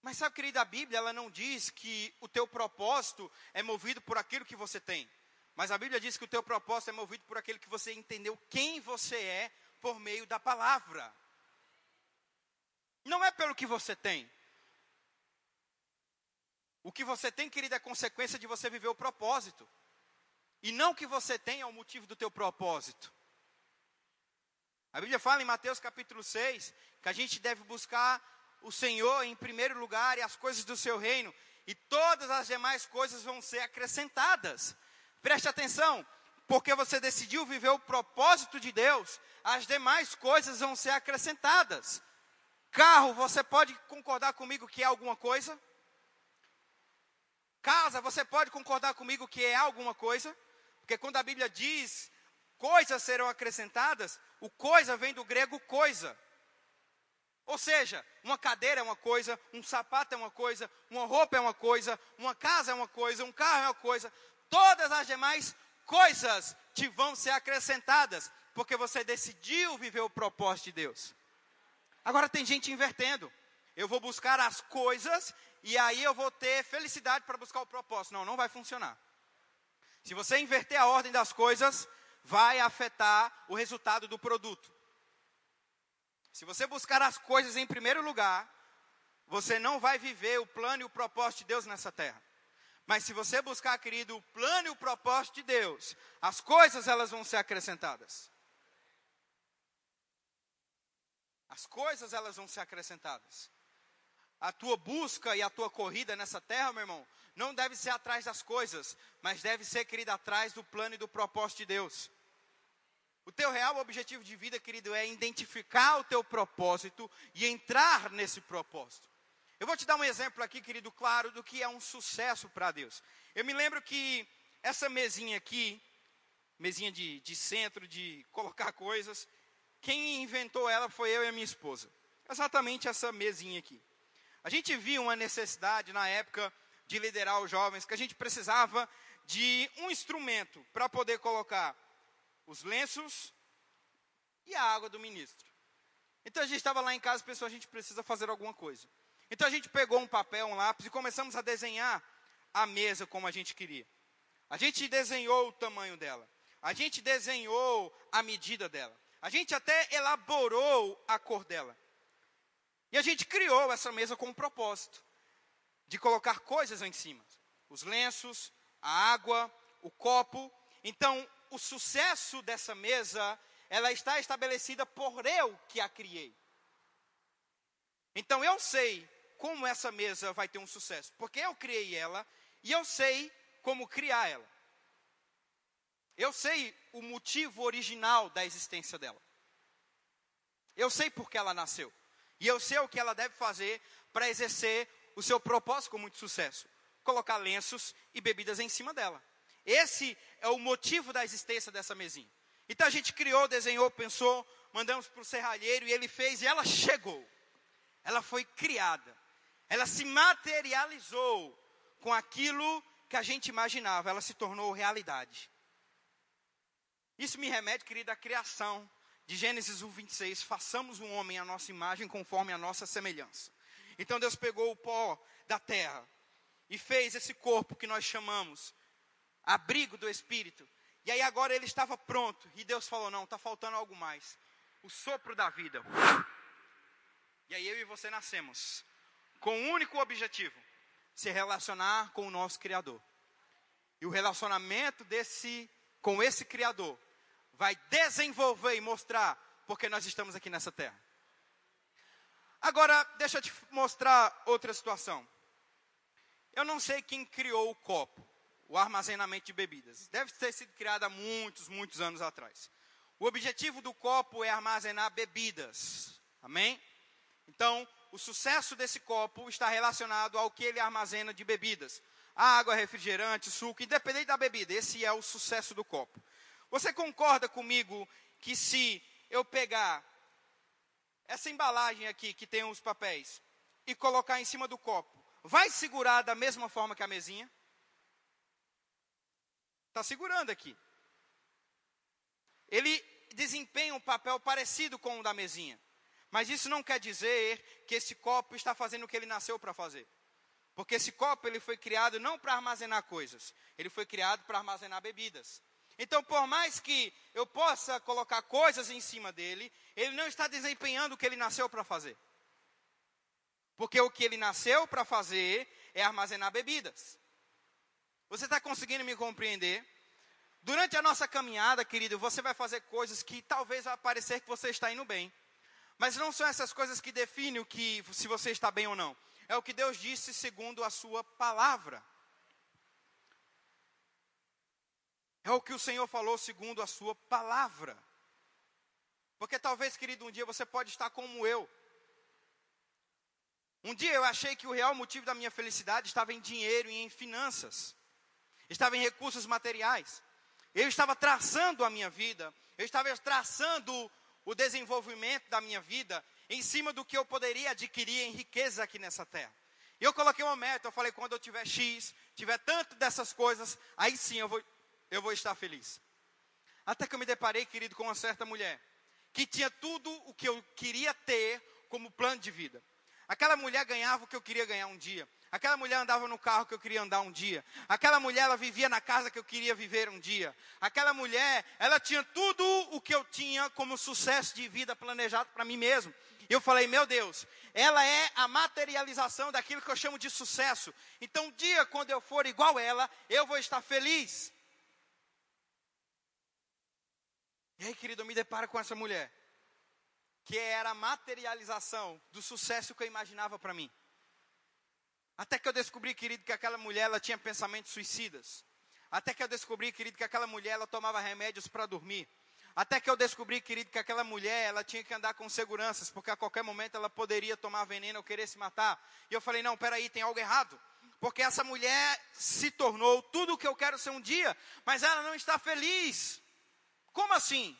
Mas sabe, querida, a Bíblia ela não diz que o teu propósito é movido por aquilo que você tem. Mas a Bíblia diz que o teu propósito é movido por aquilo que você entendeu quem você é por meio da palavra. Não é pelo que você tem. O que você tem, querida, é consequência de você viver o propósito. E não que você tenha o motivo do teu propósito. A Bíblia fala em Mateus capítulo 6 que a gente deve buscar o Senhor em primeiro lugar e as coisas do seu reino, e todas as demais coisas vão ser acrescentadas. Preste atenção, porque você decidiu viver o propósito de Deus, as demais coisas vão ser acrescentadas. Carro, você pode concordar comigo que é alguma coisa? Casa, você pode concordar comigo que é alguma coisa? Porque quando a Bíblia diz coisas serão acrescentadas, o coisa vem do grego coisa. Ou seja, uma cadeira é uma coisa, um sapato é uma coisa, uma roupa é uma coisa, uma casa é uma coisa, um carro é uma coisa. Todas as demais coisas te vão ser acrescentadas, porque você decidiu viver o propósito de Deus. Agora tem gente invertendo. Eu vou buscar as coisas e aí eu vou ter felicidade para buscar o propósito. Não, não vai funcionar. Se você inverter a ordem das coisas, vai afetar o resultado do produto. Se você buscar as coisas em primeiro lugar, você não vai viver o plano e o propósito de Deus nessa terra. Mas se você buscar, querido, o plano e o propósito de Deus, as coisas elas vão ser acrescentadas. As coisas elas vão ser acrescentadas. A tua busca e a tua corrida nessa terra, meu irmão, não deve ser atrás das coisas, mas deve ser, querido, atrás do plano e do propósito de Deus. O teu real objetivo de vida, querido, é identificar o teu propósito e entrar nesse propósito. Eu vou te dar um exemplo aqui, querido, claro, do que é um sucesso para Deus. Eu me lembro que essa mesinha aqui, mesinha de, de centro, de colocar coisas, quem inventou ela foi eu e a minha esposa. Exatamente essa mesinha aqui. A gente viu uma necessidade na época de liderar os jovens, que a gente precisava de um instrumento para poder colocar os lenços e a água do ministro. Então a gente estava lá em casa pensou, a gente precisa fazer alguma coisa. Então a gente pegou um papel, um lápis e começamos a desenhar a mesa como a gente queria. A gente desenhou o tamanho dela. A gente desenhou a medida dela. A gente até elaborou a cor dela. E a gente criou essa mesa com um propósito de colocar coisas em cima: os lenços, a água, o copo. Então, o sucesso dessa mesa, ela está estabelecida por eu que a criei. Então, eu sei como essa mesa vai ter um sucesso, porque eu criei ela e eu sei como criar ela. Eu sei o motivo original da existência dela. Eu sei por que ela nasceu. E eu sei o que ela deve fazer para exercer o seu propósito com muito sucesso: colocar lenços e bebidas em cima dela. Esse é o motivo da existência dessa mesinha. Então a gente criou, desenhou, pensou, mandamos para o serralheiro e ele fez e ela chegou. Ela foi criada. Ela se materializou com aquilo que a gente imaginava. Ela se tornou realidade. Isso me remete, querida, à criação de Gênesis 1, 26, façamos um homem à nossa imagem conforme a nossa semelhança. Então Deus pegou o pó da terra e fez esse corpo que nós chamamos abrigo do Espírito. E aí agora ele estava pronto. E Deus falou: não, está faltando algo mais. O sopro da vida. E aí eu e você nascemos com um único objetivo: se relacionar com o nosso Criador. E o relacionamento desse com esse Criador vai desenvolver e mostrar porque nós estamos aqui nessa terra. Agora, deixa eu te mostrar outra situação. Eu não sei quem criou o copo, o armazenamento de bebidas. Deve ter sido criado há muitos, muitos anos atrás. O objetivo do copo é armazenar bebidas. Amém? Então, o sucesso desse copo está relacionado ao que ele armazena de bebidas. Água, refrigerante, suco, independente da bebida. Esse é o sucesso do copo. Você concorda comigo que se eu pegar essa embalagem aqui que tem os papéis e colocar em cima do copo, vai segurar da mesma forma que a mesinha? Está segurando aqui. Ele desempenha um papel parecido com o da mesinha. Mas isso não quer dizer que esse copo está fazendo o que ele nasceu para fazer. Porque esse copo ele foi criado não para armazenar coisas, ele foi criado para armazenar bebidas. Então, por mais que eu possa colocar coisas em cima dele, ele não está desempenhando o que ele nasceu para fazer. Porque o que ele nasceu para fazer é armazenar bebidas. Você está conseguindo me compreender? Durante a nossa caminhada, querido, você vai fazer coisas que talvez vai parecer que você está indo bem. Mas não são essas coisas que definem o que se você está bem ou não. É o que Deus disse segundo a sua palavra. É o que o Senhor falou segundo a sua palavra. Porque talvez, querido, um dia você pode estar como eu. Um dia eu achei que o real motivo da minha felicidade estava em dinheiro e em finanças. Estava em recursos materiais. Eu estava traçando a minha vida. Eu estava traçando o desenvolvimento da minha vida em cima do que eu poderia adquirir em riqueza aqui nessa terra. E eu coloquei uma meta, eu falei, quando eu tiver X, tiver tanto dessas coisas, aí sim eu vou eu vou estar feliz. Até que eu me deparei, querido, com uma certa mulher que tinha tudo o que eu queria ter como plano de vida. Aquela mulher ganhava o que eu queria ganhar um dia. Aquela mulher andava no carro que eu queria andar um dia. Aquela mulher, ela vivia na casa que eu queria viver um dia. Aquela mulher, ela tinha tudo o que eu tinha como sucesso de vida planejado para mim mesmo. E eu falei, meu Deus, ela é a materialização daquilo que eu chamo de sucesso. Então, um dia, quando eu for igual ela, eu vou estar feliz. E aí, querido, eu me deparo com essa mulher, que era a materialização do sucesso que eu imaginava para mim. Até que eu descobri, querido, que aquela mulher ela tinha pensamentos suicidas. Até que eu descobri, querido, que aquela mulher ela tomava remédios para dormir. Até que eu descobri, querido, que aquela mulher ela tinha que andar com seguranças, porque a qualquer momento ela poderia tomar veneno ou querer se matar. E eu falei: não, peraí, tem algo errado. Porque essa mulher se tornou tudo o que eu quero ser um dia, mas ela não está feliz. Como assim?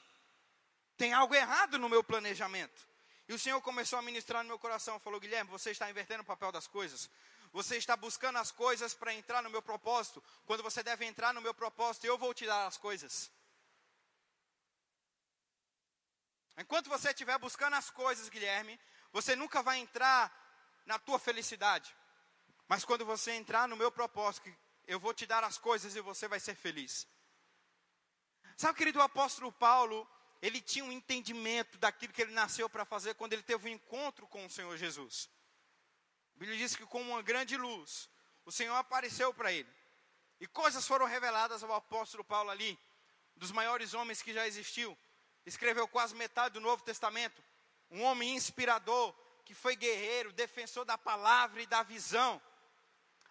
Tem algo errado no meu planejamento. E o Senhor começou a ministrar no meu coração, falou: Guilherme, você está invertendo o papel das coisas. Você está buscando as coisas para entrar no meu propósito, quando você deve entrar no meu propósito, eu vou te dar as coisas. Enquanto você estiver buscando as coisas, Guilherme, você nunca vai entrar na tua felicidade. Mas quando você entrar no meu propósito, eu vou te dar as coisas e você vai ser feliz. Sabe, querido, o apóstolo Paulo, ele tinha um entendimento daquilo que ele nasceu para fazer quando ele teve um encontro com o Senhor Jesus. Bíblia diz que com uma grande luz, o Senhor apareceu para ele. E coisas foram reveladas ao apóstolo Paulo ali, dos maiores homens que já existiu. Escreveu quase metade do Novo Testamento. Um homem inspirador, que foi guerreiro, defensor da palavra e da visão.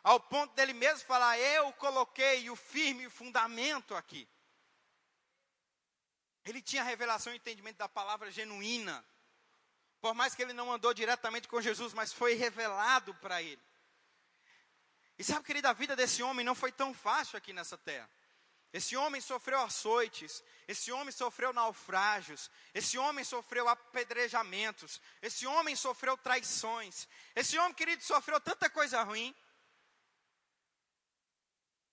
Ao ponto dele mesmo falar: Eu coloquei o firme fundamento aqui. Ele tinha revelação e entendimento da palavra genuína. Por mais que ele não andou diretamente com Jesus, mas foi revelado para ele. E sabe, querido, a vida desse homem não foi tão fácil aqui nessa terra. Esse homem sofreu açoites, esse homem sofreu naufrágios, esse homem sofreu apedrejamentos, esse homem sofreu traições, esse homem, querido, sofreu tanta coisa ruim.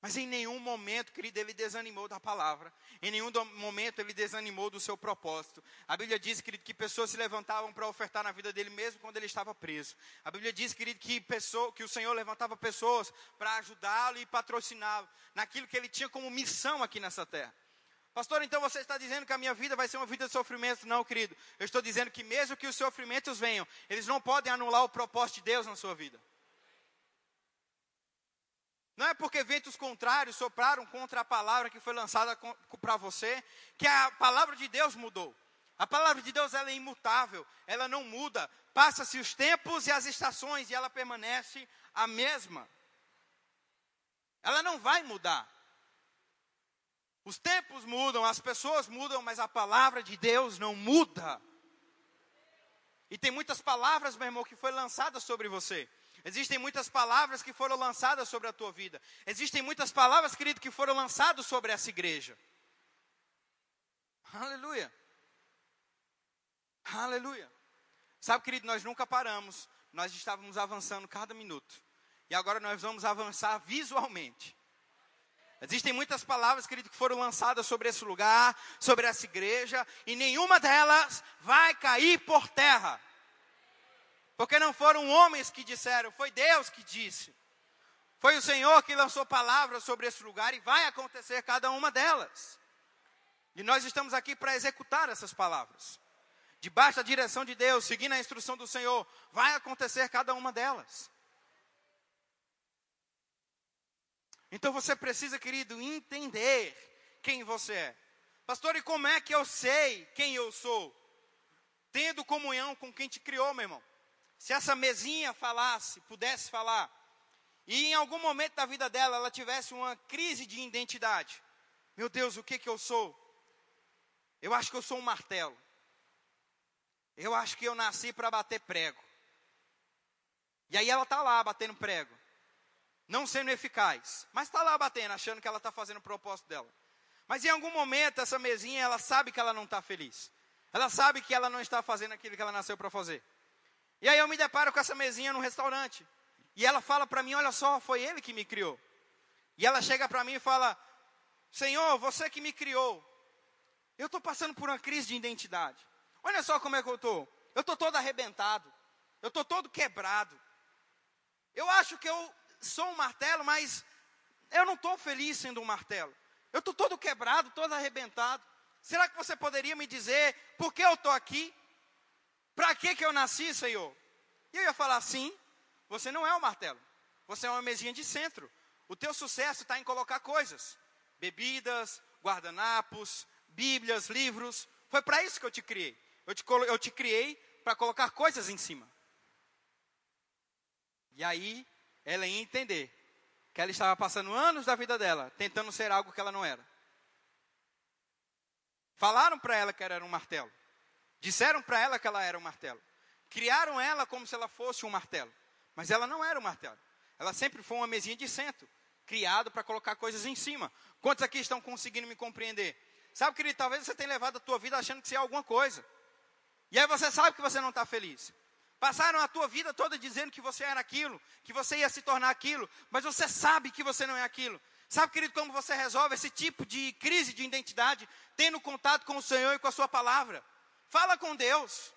Mas em nenhum momento, querido, ele desanimou da palavra. Em nenhum momento ele desanimou do seu propósito. A Bíblia diz, querido, que pessoas se levantavam para ofertar na vida dele mesmo quando ele estava preso. A Bíblia diz, querido, que, pessoa, que o Senhor levantava pessoas para ajudá-lo e patrociná-lo naquilo que ele tinha como missão aqui nessa terra. Pastor, então você está dizendo que a minha vida vai ser uma vida de sofrimento? Não, querido. Eu estou dizendo que mesmo que os sofrimentos venham, eles não podem anular o propósito de Deus na sua vida. Não é porque ventos contrários sopraram contra a palavra que foi lançada para você que a palavra de Deus mudou. A palavra de Deus ela é imutável, ela não muda. Passa-se os tempos e as estações e ela permanece a mesma. Ela não vai mudar. Os tempos mudam, as pessoas mudam, mas a palavra de Deus não muda. E tem muitas palavras, meu irmão, que foi lançada sobre você. Existem muitas palavras que foram lançadas sobre a tua vida. Existem muitas palavras, querido, que foram lançadas sobre essa igreja. Aleluia. Aleluia. Sabe, querido, nós nunca paramos. Nós estávamos avançando cada minuto. E agora nós vamos avançar visualmente. Existem muitas palavras, querido, que foram lançadas sobre esse lugar, sobre essa igreja, e nenhuma delas vai cair por terra. Porque não foram homens que disseram, foi Deus que disse. Foi o Senhor que lançou palavras sobre esse lugar e vai acontecer cada uma delas. E nós estamos aqui para executar essas palavras. Debaixo da direção de Deus, seguindo a instrução do Senhor, vai acontecer cada uma delas. Então você precisa, querido, entender quem você é. Pastor, e como é que eu sei quem eu sou? Tendo comunhão com quem te criou, meu irmão. Se essa mesinha falasse, pudesse falar, e em algum momento da vida dela ela tivesse uma crise de identidade. Meu Deus, o que que eu sou? Eu acho que eu sou um martelo. Eu acho que eu nasci para bater prego. E aí ela está lá batendo prego não sendo eficaz, mas está lá batendo, achando que ela está fazendo o propósito dela. Mas em algum momento, essa mesinha, ela sabe que ela não está feliz. Ela sabe que ela não está fazendo aquilo que ela nasceu para fazer. E aí eu me deparo com essa mesinha no restaurante. E ela fala para mim: Olha só, foi ele que me criou. E ela chega para mim e fala: Senhor, você que me criou. Eu estou passando por uma crise de identidade. Olha só como é que eu estou. Eu estou todo arrebentado. Eu estou todo quebrado. Eu acho que eu sou um martelo, mas eu não estou feliz sendo um martelo. Eu estou todo quebrado, todo arrebentado. Será que você poderia me dizer por que eu estou aqui? Para que, que eu nasci, Senhor? E eu ia falar sim, você não é um martelo. Você é uma mesinha de centro. O teu sucesso está em colocar coisas. Bebidas, guardanapos, bíblias, livros. Foi para isso que eu te criei. Eu te, eu te criei para colocar coisas em cima. E aí, ela ia entender que ela estava passando anos da vida dela tentando ser algo que ela não era. Falaram para ela que era um martelo. Disseram para ela que ela era um martelo. Criaram ela como se ela fosse um martelo. Mas ela não era um martelo. Ela sempre foi uma mesinha de centro, criado para colocar coisas em cima. Quantos aqui estão conseguindo me compreender? Sabe, querido, talvez você tenha levado a tua vida achando que você é alguma coisa. E aí você sabe que você não está feliz. Passaram a tua vida toda dizendo que você era aquilo, que você ia se tornar aquilo, mas você sabe que você não é aquilo. Sabe, querido, como você resolve esse tipo de crise de identidade? Tendo contato com o Senhor e com a Sua palavra. Fala com Deus.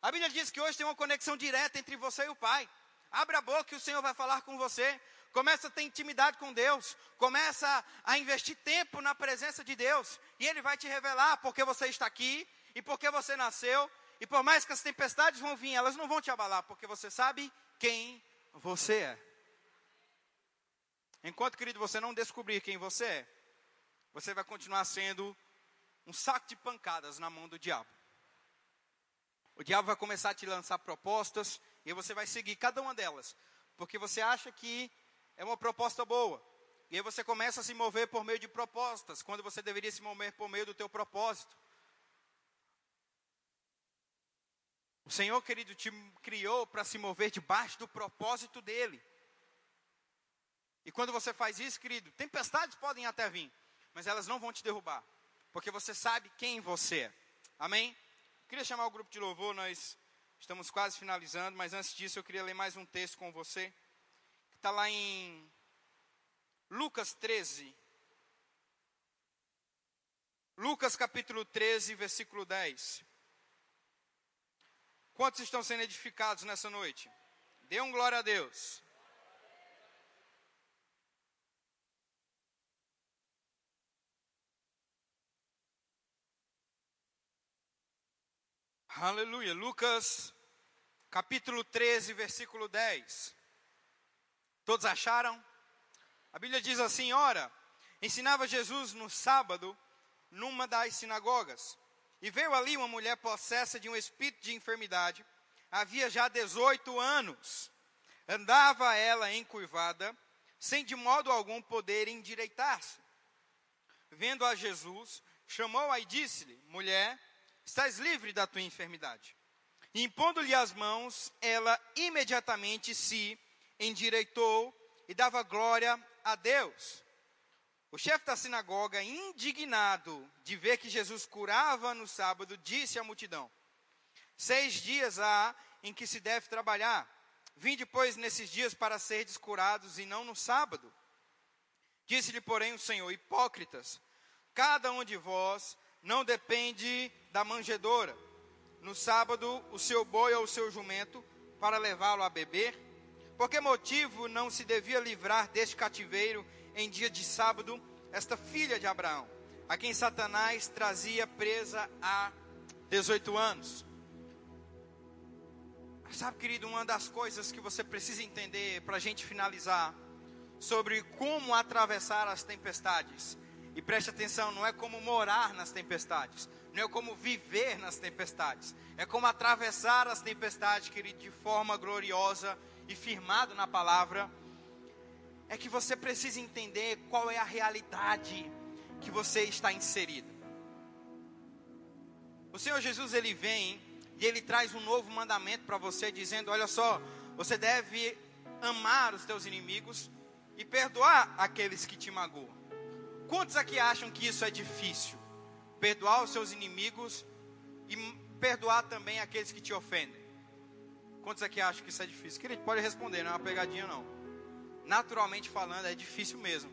A Bíblia diz que hoje tem uma conexão direta entre você e o Pai. Abra a boca e o Senhor vai falar com você. Começa a ter intimidade com Deus. Começa a investir tempo na presença de Deus. E Ele vai te revelar porque você está aqui e porque você nasceu e por mais que as tempestades vão vir, elas não vão te abalar, porque você sabe quem você é. Enquanto, querido, você não descobrir quem você é, você vai continuar sendo um saco de pancadas na mão do diabo. O diabo vai começar a te lançar propostas e você vai seguir cada uma delas, porque você acha que é uma proposta boa. E aí você começa a se mover por meio de propostas, quando você deveria se mover por meio do teu propósito. O Senhor, querido, te criou para se mover debaixo do propósito dEle. E quando você faz isso, querido, tempestades podem até vir, mas elas não vão te derrubar, porque você sabe quem você é. Amém? Queria chamar o grupo de louvor, nós estamos quase finalizando, mas antes disso eu queria ler mais um texto com você, que está lá em Lucas 13. Lucas capítulo 13, versículo 10. Quantos estão sendo edificados nessa noite? Dê um glória a Deus. Aleluia. Lucas, capítulo 13, versículo 10. Todos acharam? A Bíblia diz assim: Ora, ensinava Jesus no sábado, numa das sinagogas. E veio ali uma mulher possessa de um espírito de enfermidade, havia já 18 anos. Andava ela encurvada, sem de modo algum poder endireitar-se. Vendo a Jesus, chamou-a e disse-lhe: Mulher, estás livre da tua enfermidade. Impondo-lhe as mãos, ela imediatamente se endireitou e dava glória a Deus. O chefe da sinagoga, indignado de ver que Jesus curava no sábado, disse à multidão: Seis dias há em que se deve trabalhar. Vim depois nesses dias para ser curados e não no sábado. Disse-lhe, porém, o Senhor: Hipócritas, cada um de vós não depende da manjedoura. No sábado, o seu boi ou o seu jumento, para levá-lo a beber? Por que motivo não se devia livrar deste cativeiro em dia de sábado esta filha de Abraão, a quem Satanás trazia presa há 18 anos? Sabe, querido, uma das coisas que você precisa entender para a gente finalizar sobre como atravessar as tempestades. E preste atenção, não é como morar nas tempestades, não é como viver nas tempestades, é como atravessar as tempestades, querido, de forma gloriosa e firmado na palavra. É que você precisa entender qual é a realidade que você está inserido. O Senhor Jesus ele vem e ele traz um novo mandamento para você, dizendo: Olha só, você deve amar os teus inimigos e perdoar aqueles que te magoam. Quantos aqui acham que isso é difícil? Perdoar os seus inimigos e perdoar também aqueles que te ofendem. Quantos aqui acham que isso é difícil? Querido, pode responder, não é uma pegadinha não. Naturalmente falando, é difícil mesmo.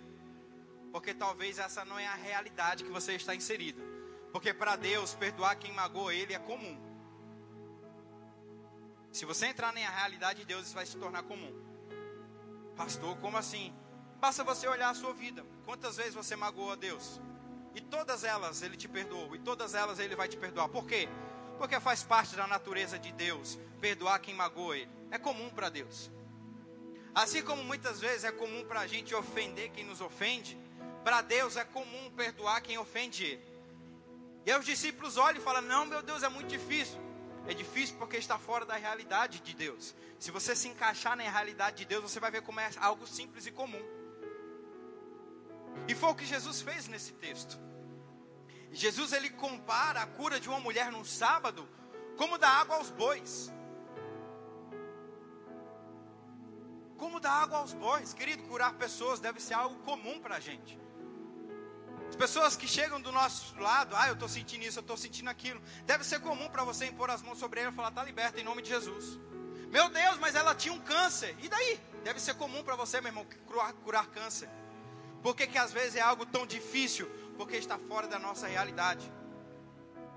Porque talvez essa não é a realidade que você está inserido. Porque para Deus, perdoar quem magoou ele é comum. Se você entrar na realidade de Deus, isso vai se tornar comum. Pastor, como assim? Basta você olhar a sua vida. Quantas vezes você magoou a Deus? E todas elas ele te perdoou. E todas elas ele vai te perdoar. Por quê? Porque faz parte da natureza de Deus perdoar quem magoou ele. É comum para Deus. Assim como muitas vezes é comum para a gente ofender quem nos ofende, para Deus é comum perdoar quem ofende ele. E aí os discípulos olham e falam: Não, meu Deus, é muito difícil. É difícil porque está fora da realidade de Deus. Se você se encaixar na realidade de Deus, você vai ver como é algo simples e comum. E foi o que Jesus fez nesse texto. Jesus ele compara a cura de uma mulher no sábado como dar água aos bois. Como dar água aos bois, querido, curar pessoas deve ser algo comum para a gente. As pessoas que chegam do nosso lado, ah, eu estou sentindo isso, eu estou sentindo aquilo. Deve ser comum para você impor as mãos sobre ela e falar, está liberta em nome de Jesus. Meu Deus, mas ela tinha um câncer. E daí? Deve ser comum para você, meu irmão, curar, curar câncer. Por que, que às vezes é algo tão difícil? Porque está fora da nossa realidade.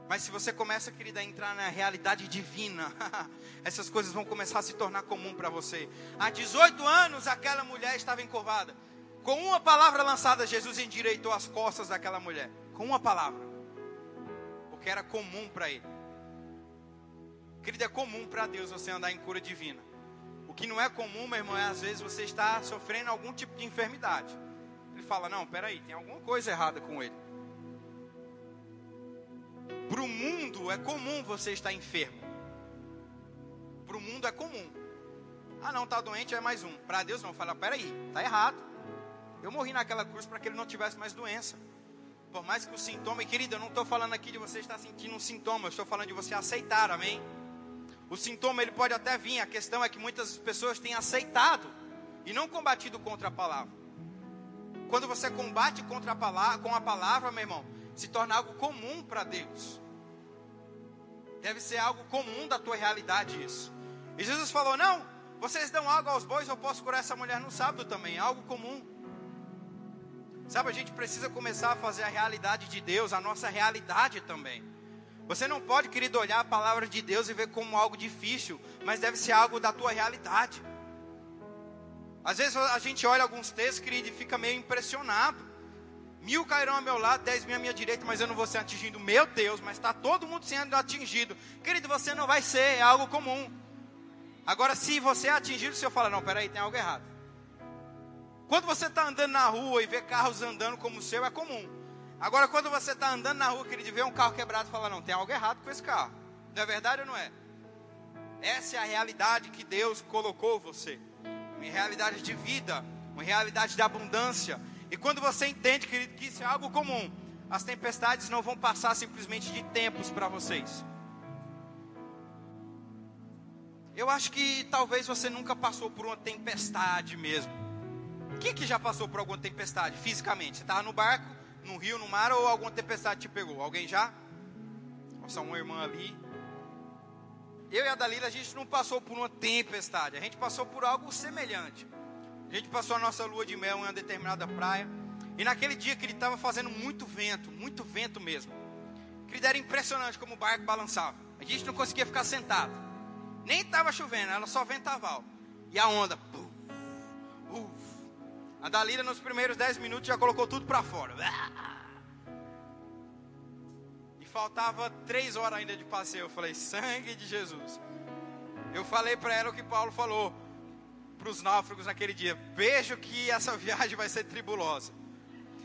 Mas se você começa, querida, a entrar na realidade divina, essas coisas vão começar a se tornar comum para você. Há 18 anos aquela mulher estava encurvada. Com uma palavra lançada, Jesus endireitou as costas daquela mulher. Com uma palavra. Porque era comum para ele. Querido, é comum para Deus você andar em cura divina. O que não é comum, meu irmão, é às vezes você está sofrendo algum tipo de enfermidade. Ele fala: Não, peraí, tem alguma coisa errada com ele. Para o mundo é comum você estar enfermo. Para o mundo é comum. Ah, não, está doente, é mais um. Para Deus não, fala: Peraí, está errado. Eu morri naquela cruz para que ele não tivesse mais doença. Por mais que o sintoma, e querida, eu não estou falando aqui de você estar sentindo um sintoma, eu estou falando de você aceitar, amém? O sintoma ele pode até vir, a questão é que muitas pessoas têm aceitado e não combatido contra a palavra. Quando você combate contra a palavra, com a palavra, meu irmão, se torna algo comum para Deus. Deve ser algo comum da tua realidade isso. E Jesus falou: "Não, vocês dão água aos bois, eu posso curar essa mulher no sábado também, algo comum". Sabe, a gente precisa começar a fazer a realidade de Deus, a nossa realidade também. Você não pode, querido, olhar a palavra de Deus e ver como algo difícil, mas deve ser algo da tua realidade. Às vezes a gente olha alguns textos, querido, e fica meio impressionado. Mil cairão ao meu lado, dez mil à minha direita, mas eu não vou ser atingido. Meu Deus, mas está todo mundo sendo atingido. Querido, você não vai ser, é algo comum. Agora, se você é atingido, o Senhor fala, não, peraí, tem algo errado. Quando você está andando na rua e vê carros andando como o seu, é comum. Agora, quando você está andando na rua, querido, e vê um carro quebrado, fala, não, tem algo errado com esse carro. Não é verdade ou não é? Essa é a realidade que Deus colocou você. Uma realidade de vida, uma realidade de abundância. E quando você entende, querido, que isso é algo comum, as tempestades não vão passar simplesmente de tempos para vocês. Eu acho que talvez você nunca passou por uma tempestade mesmo. Quem que já passou por alguma tempestade fisicamente? Você estava no barco, no rio, no mar ou alguma tempestade te pegou? Alguém já? Nossa, uma irmã ali. Eu e a Dalila, a gente não passou por uma tempestade, a gente passou por algo semelhante. A gente passou a nossa lua de mel em uma determinada praia. E naquele dia que ele estava fazendo muito vento, muito vento mesmo. Querido, era impressionante como o barco balançava. A gente não conseguia ficar sentado. Nem estava chovendo, era só ventaval. E a onda, puf, uf. A Dalila nos primeiros 10 minutos já colocou tudo para fora. E faltava três horas ainda de passeio. Eu falei, sangue de Jesus. Eu falei para ela o que Paulo falou para os náufragos naquele dia. Vejo que essa viagem vai ser tribulosa.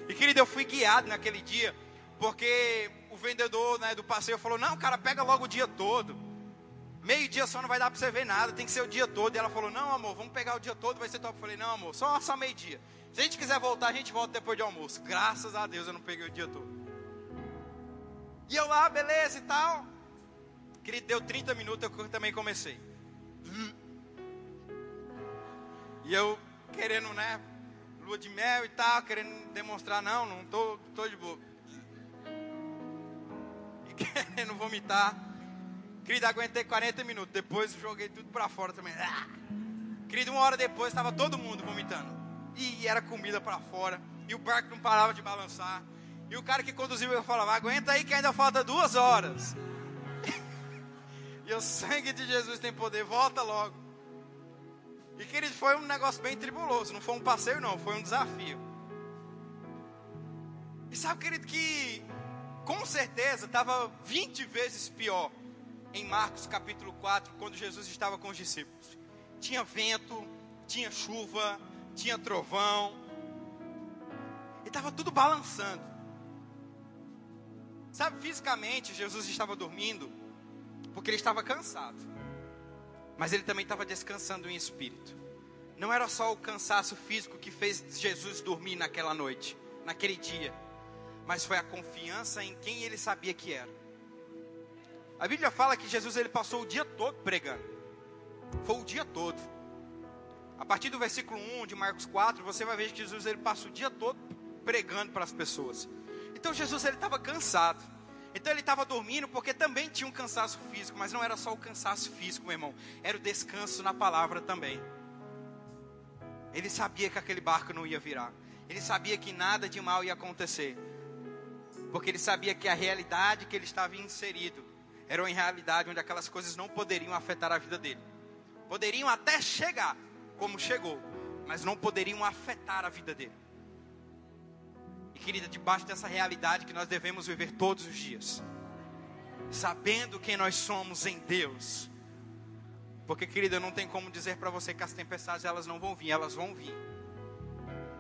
E querido, eu fui guiado naquele dia, porque o vendedor né, do passeio falou: Não, cara, pega logo o dia todo. Meio dia só não vai dar para você ver nada, tem que ser o dia todo. E ela falou: Não, amor, vamos pegar o dia todo, vai ser top. Eu falei: Não, amor, só, só meio dia. Se a gente quiser voltar, a gente volta depois de almoço. Graças a Deus eu não peguei o dia todo. E eu lá, beleza e tal. Querido, deu 30 minutos, eu também comecei. E eu querendo, né, lua de mel e tal, querendo demonstrar, não, não tô, tô de boa. E querendo vomitar. Querido, aguentei 40 minutos, depois joguei tudo para fora também. Ah! Querido, uma hora depois estava todo mundo vomitando. E era comida para fora. E o barco não parava de balançar. E o cara que conduziu eu falava, aguenta aí que ainda falta duas horas. e o sangue de Jesus tem poder, volta logo. E querido, foi um negócio bem tribuloso. Não foi um passeio, não, foi um desafio. E sabe, querido, que com certeza estava 20 vezes pior em Marcos capítulo 4, quando Jesus estava com os discípulos. Tinha vento, tinha chuva, tinha trovão. E estava tudo balançando. Sabe, fisicamente, Jesus estava dormindo porque ele estava cansado mas ele também estava descansando em espírito. Não era só o cansaço físico que fez Jesus dormir naquela noite, naquele dia, mas foi a confiança em quem ele sabia que era. A Bíblia fala que Jesus ele passou o dia todo pregando. Foi o dia todo. A partir do versículo 1 de Marcos 4, você vai ver que Jesus ele passa o dia todo pregando para as pessoas. Então Jesus ele estava cansado. Então ele estava dormindo porque também tinha um cansaço físico, mas não era só o cansaço físico, meu irmão, era o descanso na palavra também. Ele sabia que aquele barco não ia virar, ele sabia que nada de mal ia acontecer, porque ele sabia que a realidade que ele estava inserido era uma realidade onde aquelas coisas não poderiam afetar a vida dele, poderiam até chegar como chegou, mas não poderiam afetar a vida dele. E querida, debaixo dessa realidade que nós devemos viver todos os dias, sabendo quem nós somos em Deus. Porque, querida, não tem como dizer para você que as tempestades elas não vão vir, elas vão vir.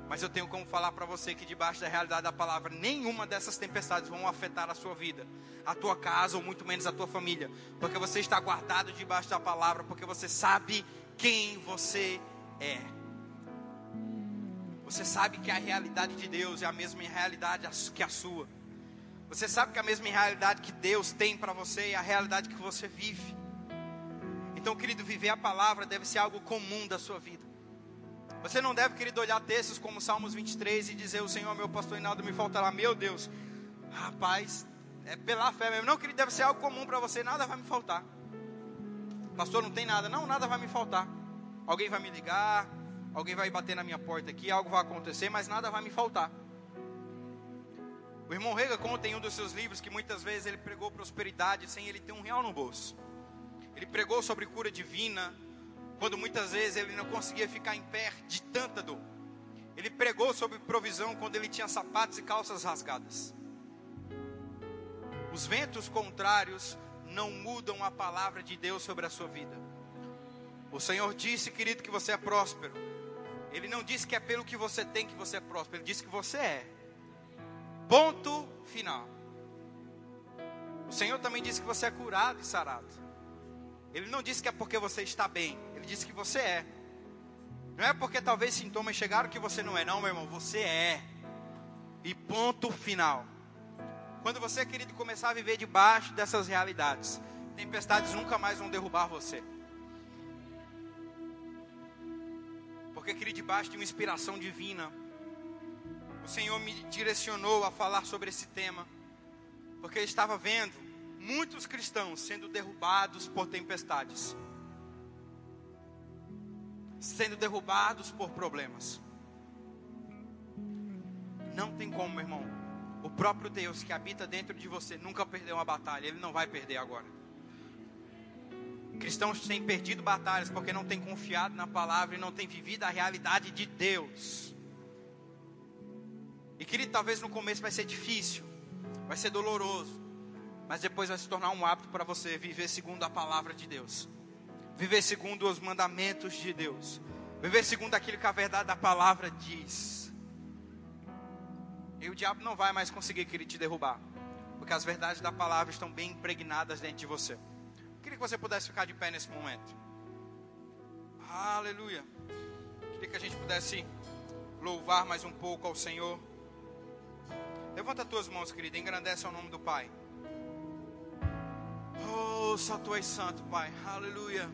Mas eu tenho como falar para você que debaixo da realidade da palavra, nenhuma dessas tempestades vão afetar a sua vida, a tua casa ou muito menos a tua família, porque você está guardado debaixo da palavra, porque você sabe quem você é. Você sabe que a realidade de Deus é a mesma realidade que a sua. Você sabe que a mesma realidade que Deus tem para você é a realidade que você vive. Então, querido, viver a palavra deve ser algo comum da sua vida. Você não deve, querido, olhar textos como Salmos 23 e dizer: O Senhor, meu pastor, e nada me faltará. Meu Deus, rapaz, é pela fé mesmo. Não, querido, deve ser algo comum para você: nada vai me faltar. Pastor, não tem nada. Não, nada vai me faltar. Alguém vai me ligar, alguém vai bater na minha porta aqui, algo vai acontecer, mas nada vai me faltar. O irmão Rega conta em um dos seus livros que muitas vezes ele pregou prosperidade sem ele ter um real no bolso. Ele pregou sobre cura divina, quando muitas vezes ele não conseguia ficar em pé de tanta dor. Ele pregou sobre provisão quando ele tinha sapatos e calças rasgadas. Os ventos contrários não mudam a palavra de Deus sobre a sua vida. O Senhor disse, querido, que você é próspero. Ele não disse que é pelo que você tem que você é próspero, ele disse que você é. Ponto final. O Senhor também disse que você é curado e sarado. Ele não disse que é porque você está bem, ele disse que você é. Não é porque talvez sintomas chegaram que você não é, não, meu irmão, você é. E ponto final. Quando você, querido, começar a viver debaixo dessas realidades, tempestades nunca mais vão derrubar você. Porque queria debaixo de uma inspiração divina. O Senhor me direcionou a falar sobre esse tema, porque eu estava vendo muitos cristãos sendo derrubados por tempestades, sendo derrubados por problemas. Não tem como, meu irmão. O próprio Deus que habita dentro de você nunca perdeu uma batalha, ele não vai perder agora. Cristãos têm perdido batalhas porque não têm confiado na palavra e não têm vivido a realidade de Deus. E querido, talvez no começo vai ser difícil, vai ser doloroso, mas depois vai se tornar um hábito para você viver segundo a palavra de Deus, viver segundo os mandamentos de Deus, viver segundo aquilo que a verdade da palavra diz. E o diabo não vai mais conseguir querer te derrubar, porque as verdades da palavra estão bem impregnadas dentro de você. Queria que você pudesse ficar de pé nesse momento. Aleluia. Queria que a gente pudesse louvar mais um pouco ao Senhor. Levanta as tuas mãos, querido, engrandece ao nome do Pai. Oh, só tu és santo, Pai. Aleluia.